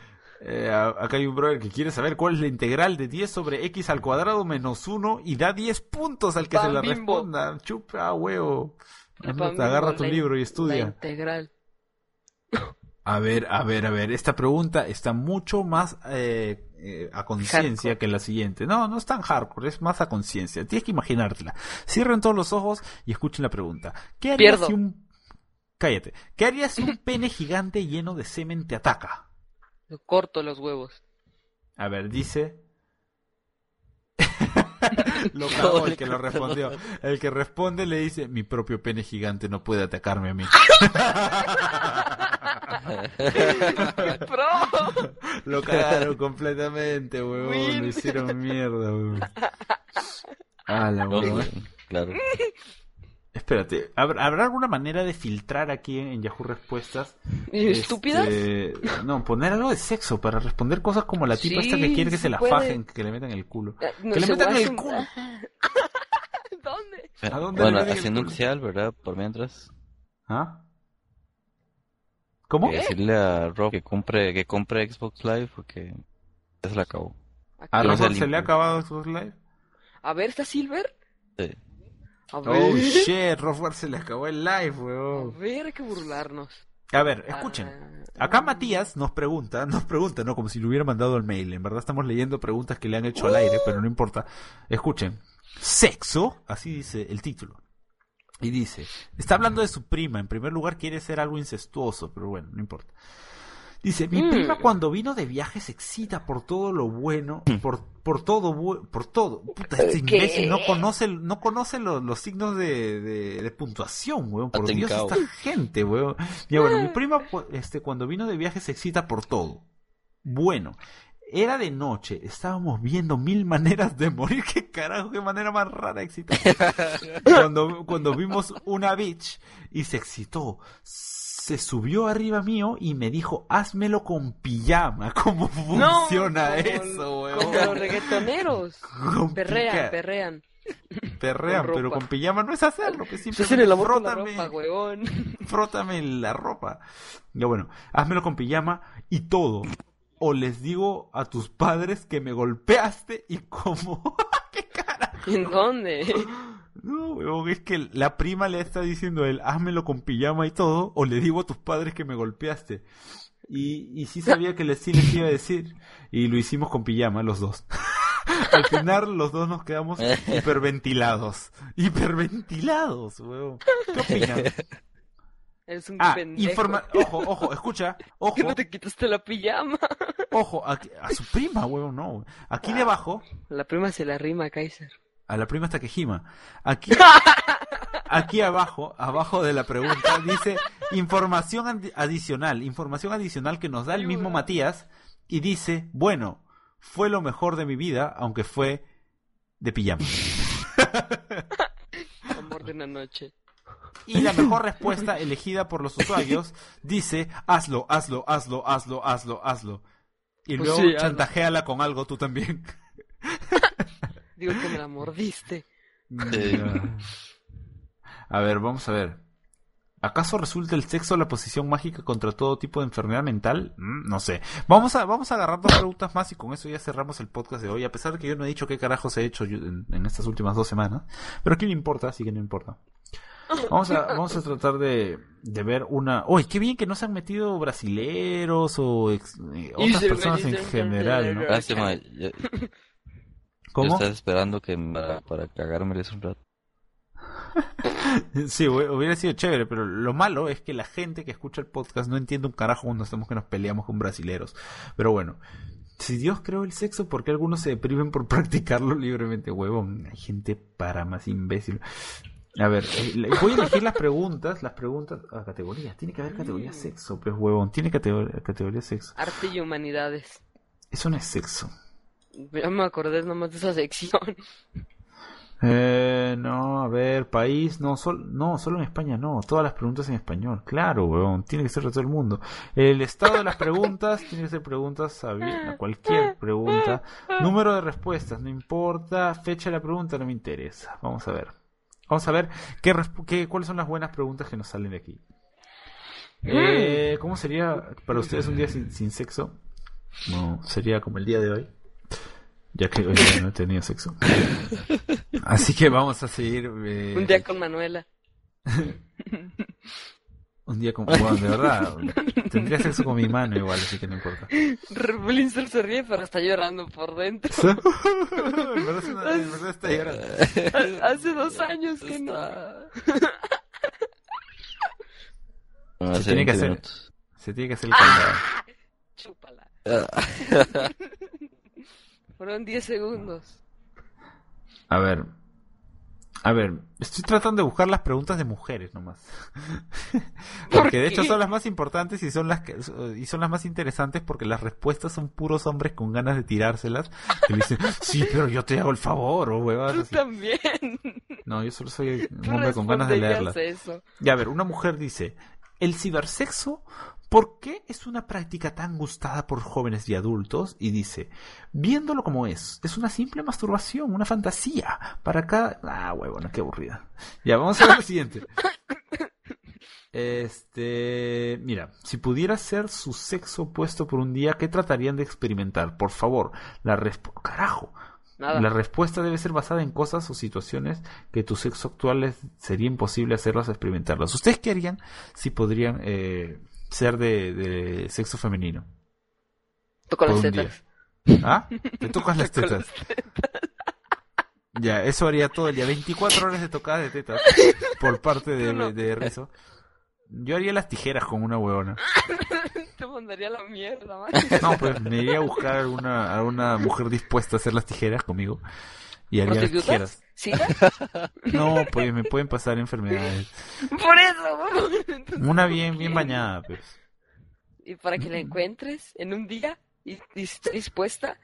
eh, acá hay un brother que quiere saber cuál es la integral de 10 sobre x al cuadrado menos 1 y da 10 puntos al que se la Bimbo. responda. Chupa, huevo. La pan agarra bimbo, tu la libro y La estudia. integral. A ver, a ver, a ver. Esta pregunta está mucho más eh, eh, a conciencia que la siguiente. No, no es tan hardcore, es más a conciencia. Tienes que imaginártela. Cierren todos los ojos y escuchen la pregunta. ¿Qué harías Pierdo. si un... Cállate. ¿Qué harías si un pene gigante lleno de semen te ataca? Lo corto los huevos. A ver, dice... lo cagó el que lo respondió. El que responde le dice, mi propio pene gigante no puede atacarme a mí. Lo cagaron completamente, huevón. Lo hicieron mierda, huevón. Ah, la huevón. claro. Espérate, ¿hab- ¿habrá alguna manera de filtrar aquí en Yahoo Respuestas? ¿Y ¿Estúpidas? Este, No, poner algo de sexo para responder cosas como la tipa Sí, esta que quiere que sí se la puede. fajen, que le metan el culo. Ah, no, que le se metan el culo. ¿Dónde? ¿A dónde bueno, le haciendo un comercial, ¿verdad? Por mientras. ¿Ah? ¿Cómo? Decirle a Rob que compre, que compre Xbox Live porque ya se la acabó. ¿A el se le ha acabado su live? A ver, ¿está Silver? Sí. A ver. Oh shit, Robert se le acabó el live, A weón. ver, hay que burlarnos. A ver, escuchen. Ah, Acá Matías nos pregunta, nos pregunta, no como si le hubiera mandado el mail. En verdad estamos leyendo preguntas que le han hecho al aire, pero no importa. Escuchen. Sexo, así dice el título. Y dice, está hablando de su prima. En primer lugar quiere ser algo incestuoso, pero bueno, no importa. Dice, mi Mm. prima cuando vino de viaje se excita por todo lo bueno, por, por todo, bu- por todo. Puta, este imbécil no conoce, no conoce los, los signos de, de, de puntuación, weón. Por Dios, esta gente, weón. Ya bueno, mi prima cu- este, cuando vino de viaje se excita por todo. Bueno, era de noche, estábamos viendo mil maneras de morir. ¿Qué carajo, qué manera más rara de excitar? cuando, cuando vimos una bitch y se excitó, se subió arriba mío y me dijo, házmelo con pijama. ¿Cómo funciona eso, weón? Como los reggaetoneros. Con Perrean, pica- perrean. perrean, con pero con pijama no es hacerlo, que con la frótame, ropa, huevón. frótame la ropa. Ya bueno, házmelo con pijama y todo. O les digo a tus padres que me golpeaste y como... ¿Qué cara? ¿En dónde? No, weón, es que la prima le está diciendo a él, házmelo con pijama y todo, o le digo a tus padres que me golpeaste. Y, y sí sabía que les, sí les iba a decir, y lo hicimos con pijama los dos. Al final los dos nos quedamos hiperventilados. Hiperventilados, weón. ¿Qué? Eres un Ah, pendejo. informa... Ojo, ojo, escucha. Ojo, ¿Qué no te quitaste la pijama? ojo, a, a su prima, weón, no. Aquí debajo, La prima se la rima, Kaiser. a la prima Takejima. Aquí, aquí abajo, abajo de la pregunta, dice información adi- adicional, información adicional que nos da el mismo. Matías y dice, bueno, fue lo mejor de mi vida, aunque fue de pijama. Amor de una noche. Y la mejor respuesta elegida por los usuarios dice, hazlo, hazlo, hazlo, hazlo, hazlo, hazlo. Y Pues luego sí, hazlo. chantajéala con algo tú también. Digo que me la mordiste. A ver, vamos a ver. ¿Acaso resulta el sexo la posición mágica contra todo tipo de enfermedad mental? Mm, no sé. Vamos a, vamos a agarrar dos preguntas más y con eso ya cerramos el podcast de hoy. A pesar de que yo no he dicho qué carajos he hecho yo en, en estas últimas dos semanas. Pero aquí no importa, así que no importa. Vamos a, vamos a tratar de, de ver una... ¡Uy, qué bien que no se han metido brasileros o ex- eh, otras personas en general, ¿no? yo, yo ¿Cómo? estaba esperando que para, para cagármeles un rato. Sí, hu- hubiera sido chévere, pero lo malo es que la gente que escucha el podcast no entiende un carajo cuando estamos que nos peleamos con brasileros. Pero bueno, si Dios creó el sexo, ¿por qué algunos se deprimen por practicarlo libremente? Huevón, hay gente para más imbécil. A ver, eh, voy a elegir las preguntas, las preguntas a categorías. Tiene que haber categoría sexo, pues huevón, tiene categoría, categoría sexo. Arte y humanidades. Eso no es sexo. Ya me acordé nomás de esa sección. Eh, no, a ver, país, no, sol, no, solo en España no, todas las preguntas en español, claro, weón, tiene que ser de todo el mundo. El estado de las preguntas, tiene que ser preguntas a, a cualquier pregunta. Número de respuestas, no importa, fecha de la pregunta, no me interesa. Vamos a ver. Vamos a ver qué, qué, cuáles son las buenas preguntas que nos salen de aquí. Eh, ¿Cómo sería para ustedes un día sin, sin sexo? No, sería como el día de hoy. Ya que hoy día no he tenido sexo. Así que vamos a seguir. eh, Un día con Manuela. un día con. Bueno, de verdad. Tendría sexo con mi mano igual, así que no importa. Blinster se ríe, pero está llorando por dentro. en, verdad en está llorando. Hace dos años que no. Bueno, Se hace tiene que 20 hacer-. Se tiene que hacer el candado. Chúpala. Fueron 10 segundos. A ver. A ver, estoy tratando de buscar las preguntas de mujeres nomás. porque de hecho son las más importantes y son las que, y son las más interesantes porque las respuestas son puros hombres con ganas de tirárselas que le dicen, "Sí, pero yo te hago el favor" o huevadas Tú así. también. No, yo solo soy un hombre con ganas de leerlas. eso. Ya a ver, una mujer dice, "El cibersexo ¿Por qué es una práctica tan gustada por jóvenes y adultos? Y dice, viéndolo como es, es una simple masturbación, una fantasía. Para cada... Ah, huevona, qué aburrida. Ya, vamos a ver lo siguiente. Este, mira, si pudiera ser su sexo opuesto por un día, ¿qué tratarían de experimentar? Por favor, la respuesta... Carajo. Nada. La respuesta debe ser basada en cosas o situaciones que tu sexo actual les sería imposible hacerlas experimentarlas. ¿Ustedes qué harían si podrían eh, ser de, de sexo femenino? Toco las tetas. ¿Ah? Te tocas las Toco tetas. Ya, eso haría todo el día. 24 horas de tocadas de tetas por parte de, no. de Rizzo. Yo haría las tijeras con una huevona. te mandaría la mierda, man. No, pues me iría a buscar alguna, alguna mujer dispuesta a hacer las tijeras conmigo. Y haría tijeras. ¿Prostitutas? ¿Sí? No, pues me pueden pasar enfermedades. Por eso. Una bien, bien bañada, pues. Y para que la encuentres en un día y, y esté dispuesta.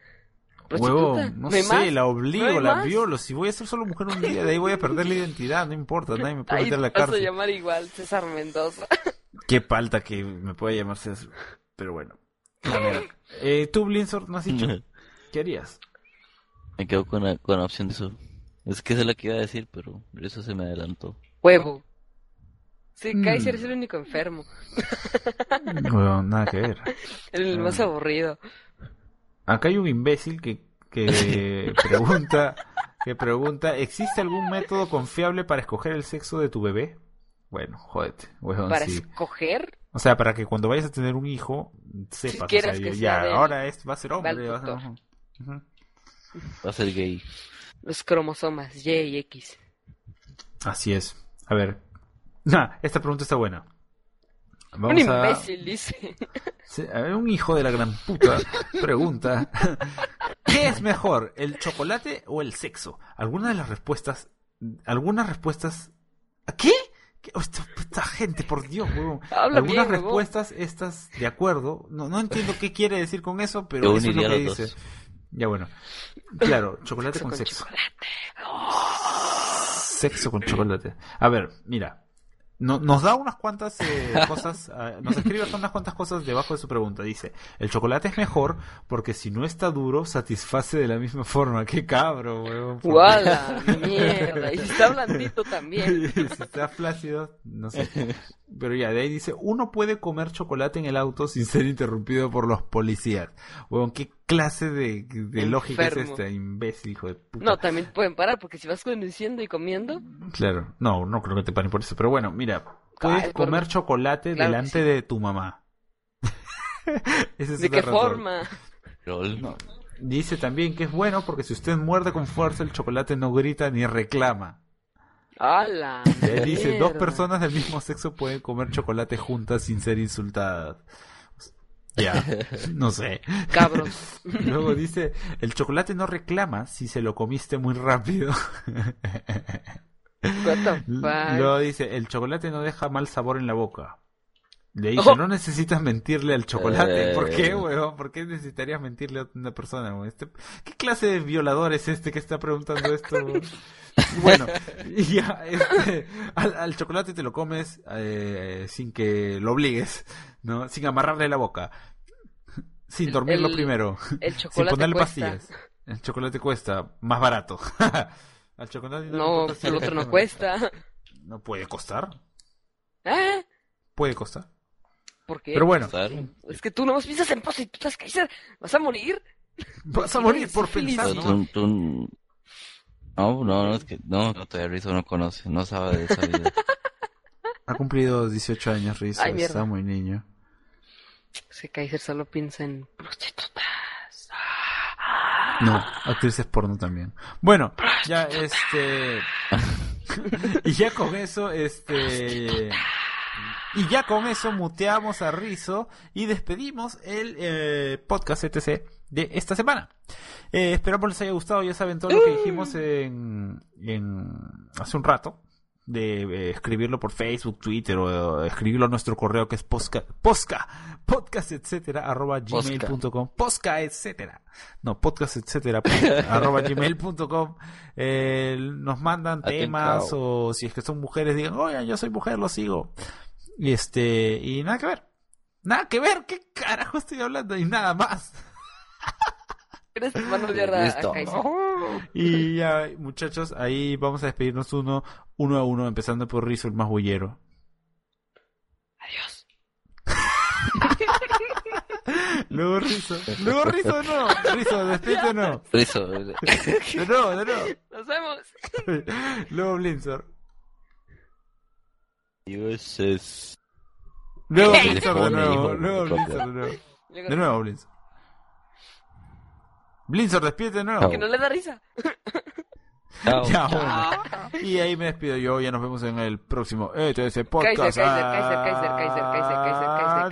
Huevo, no sé, más? la ¿No obligo, hay la más? violo. Si voy a ser solo mujer un día, de ahí voy a perder la identidad, no importa, nadie me puede Ahí meter a la te vas a cárcel. llamar igual César Mendoza. Qué falta que me pueda llamar César. Pero bueno. A ver, eh, tú, Blinzor, no has dicho. ¿Qué harías? Me quedo con la, con la opción de eso. Es que esa es la que iba a decir, pero eso se me adelantó. Huevo. Sí, Mm. Kaiser es el único enfermo. Bueno, nada que ver. El más Ah. aburrido. Acá hay un imbécil que, que pregunta, que pregunta, ¿existe algún método confiable para escoger el sexo de tu bebé? Bueno, jódete, huevón, Para sí. escoger, O sea, para que cuando vayas a tener un hijo, sepas, o quieres sea, que ya, sea ahora es, va a ser hombre, va a ser... Va a ser gay. los cromosomas Y y X. Así es. A ver. Nah, esta pregunta está buena. Un Vamos a... imbécil dice. Sí, a ver, un hijo de la gran puta pregunta: ¿Qué es mejor, el chocolate o el sexo? Algunas de las respuestas. Algunas respuestas. ¿A ¿Qué? ¿Qué? Oh, Esta, esta gente, por Dios, huevón. Habla Algunas bien, respuestas, estas de acuerdo. No, no entiendo qué quiere decir con eso, pero Yo eso es lo que dice. dos. Ya bueno. Claro, chocolate Sexo con con sexo. chocolate. Sexo con chocolate. A ver, mira. No, nos da unas cuantas eh, cosas, ah, nos escribe unas cuantas cosas debajo de su pregunta. Dice, el chocolate es mejor porque si no está duro, satisface de la misma forma. ¡Qué cabro, weón! ¡Wala! ¡Mierda! Y si está blandito también. si está flácido, no sé. Pero ya, de ahí dice, uno puede comer chocolate en el auto sin ser interrumpido por los policías. Weón, ¿qué clase de, de lógica es esta, imbécil, hijo de puta? No, también te pueden parar porque si vas conduciendo y comiendo, Claro, no, no creo que te paren por eso. Pero bueno, mira, puedes Ay, por- comer chocolate Claro delante sí. de tu mamá. Esa es ¿de qué razón. forma? No. Dice también que es bueno porque si usted muerde con fuerza el chocolate no grita ni reclama. ¡Hala! Dice, dos personas del mismo sexo pueden comer chocolate juntas sin ser insultadas. Ya, no sé. Cabros. Luego dice, el chocolate no reclama si se lo comiste muy rápido. What the fuck? Luego dice, el chocolate no deja mal sabor en la boca. Le dice, Oh. no necesitas mentirle al chocolate. ¿Por qué, Eh. weón? ¿Por qué necesitarías mentirle a una persona, weón? Este- ¿Qué clase de violador es este que está preguntando esto? weón? bueno, ya, este, al, al chocolate te lo comes eh, sin que lo obligues, ¿no? Sin amarrarle la boca. Sin dormirlo El- primero. El Sin chocolate ponerle cuesta. pastillas. El chocolate cuesta más barato. Al chocolate no, No, el otro no cuesta. No puede costar. ¿Eh? Puede costar. ¿Por qué? Pero bueno. Es que tú no piensas en prostitutas, Kaiser. ¿Vas a morir? vas a morir por Feliz. pensar, ¿no? tú, tú- No, no, no, es que no, no todavía Rizzo no conoce, no sabe de esa vida. Ha cumplido 18 años, Rizzo. Ay. Está muy niño. Es que Kaiser solo piensa en prostitutas. No, actrices porno también. Bueno, ya este. y ya con eso, este. Y ya con eso muteamos a Rizzo y despedimos el eh, podcast etc. de esta semana. Eh, esperamos les haya gustado, ya saben todo lo que dijimos en, en hace un rato. De eh, escribirlo por Facebook, Twitter o eh, escribirlo a nuestro correo que es posca, posca, podcast etcétera, arroba gmail.com, posca etcétera, no, podcast etcétera, arroba gmail.com, eh, nos mandan temas o si es que son mujeres digan, oye, yo soy mujer, lo sigo. Y este, y nada que ver. Nada que ver, ¿qué carajo estoy hablando? Y nada más. ¿Quieres van a odiar a, a Listo. Y ya, muchachos, ahí vamos a despedirnos uno, uno a uno, empezando por Rizzo, el más bullero. Adiós. Luego Rizzo, luego Rizzo no, Rizzo, despídete no. Rizzo, De nuevo, de nuevo. Nos vemos. Luego Blinzor. Dios es... Luego. Blinzor de nuevo, luego. Blinzor de nuevo. De nuevo Blinzor. Blinzor, despídete de nuevo. Que no le da risa. Chao. Ya, bueno. Y ahí me despido yo, ya nos vemos en el próximo ETS Podcast. Kaiser, Kaiser, Kaiser, Kaiser, Kaiser.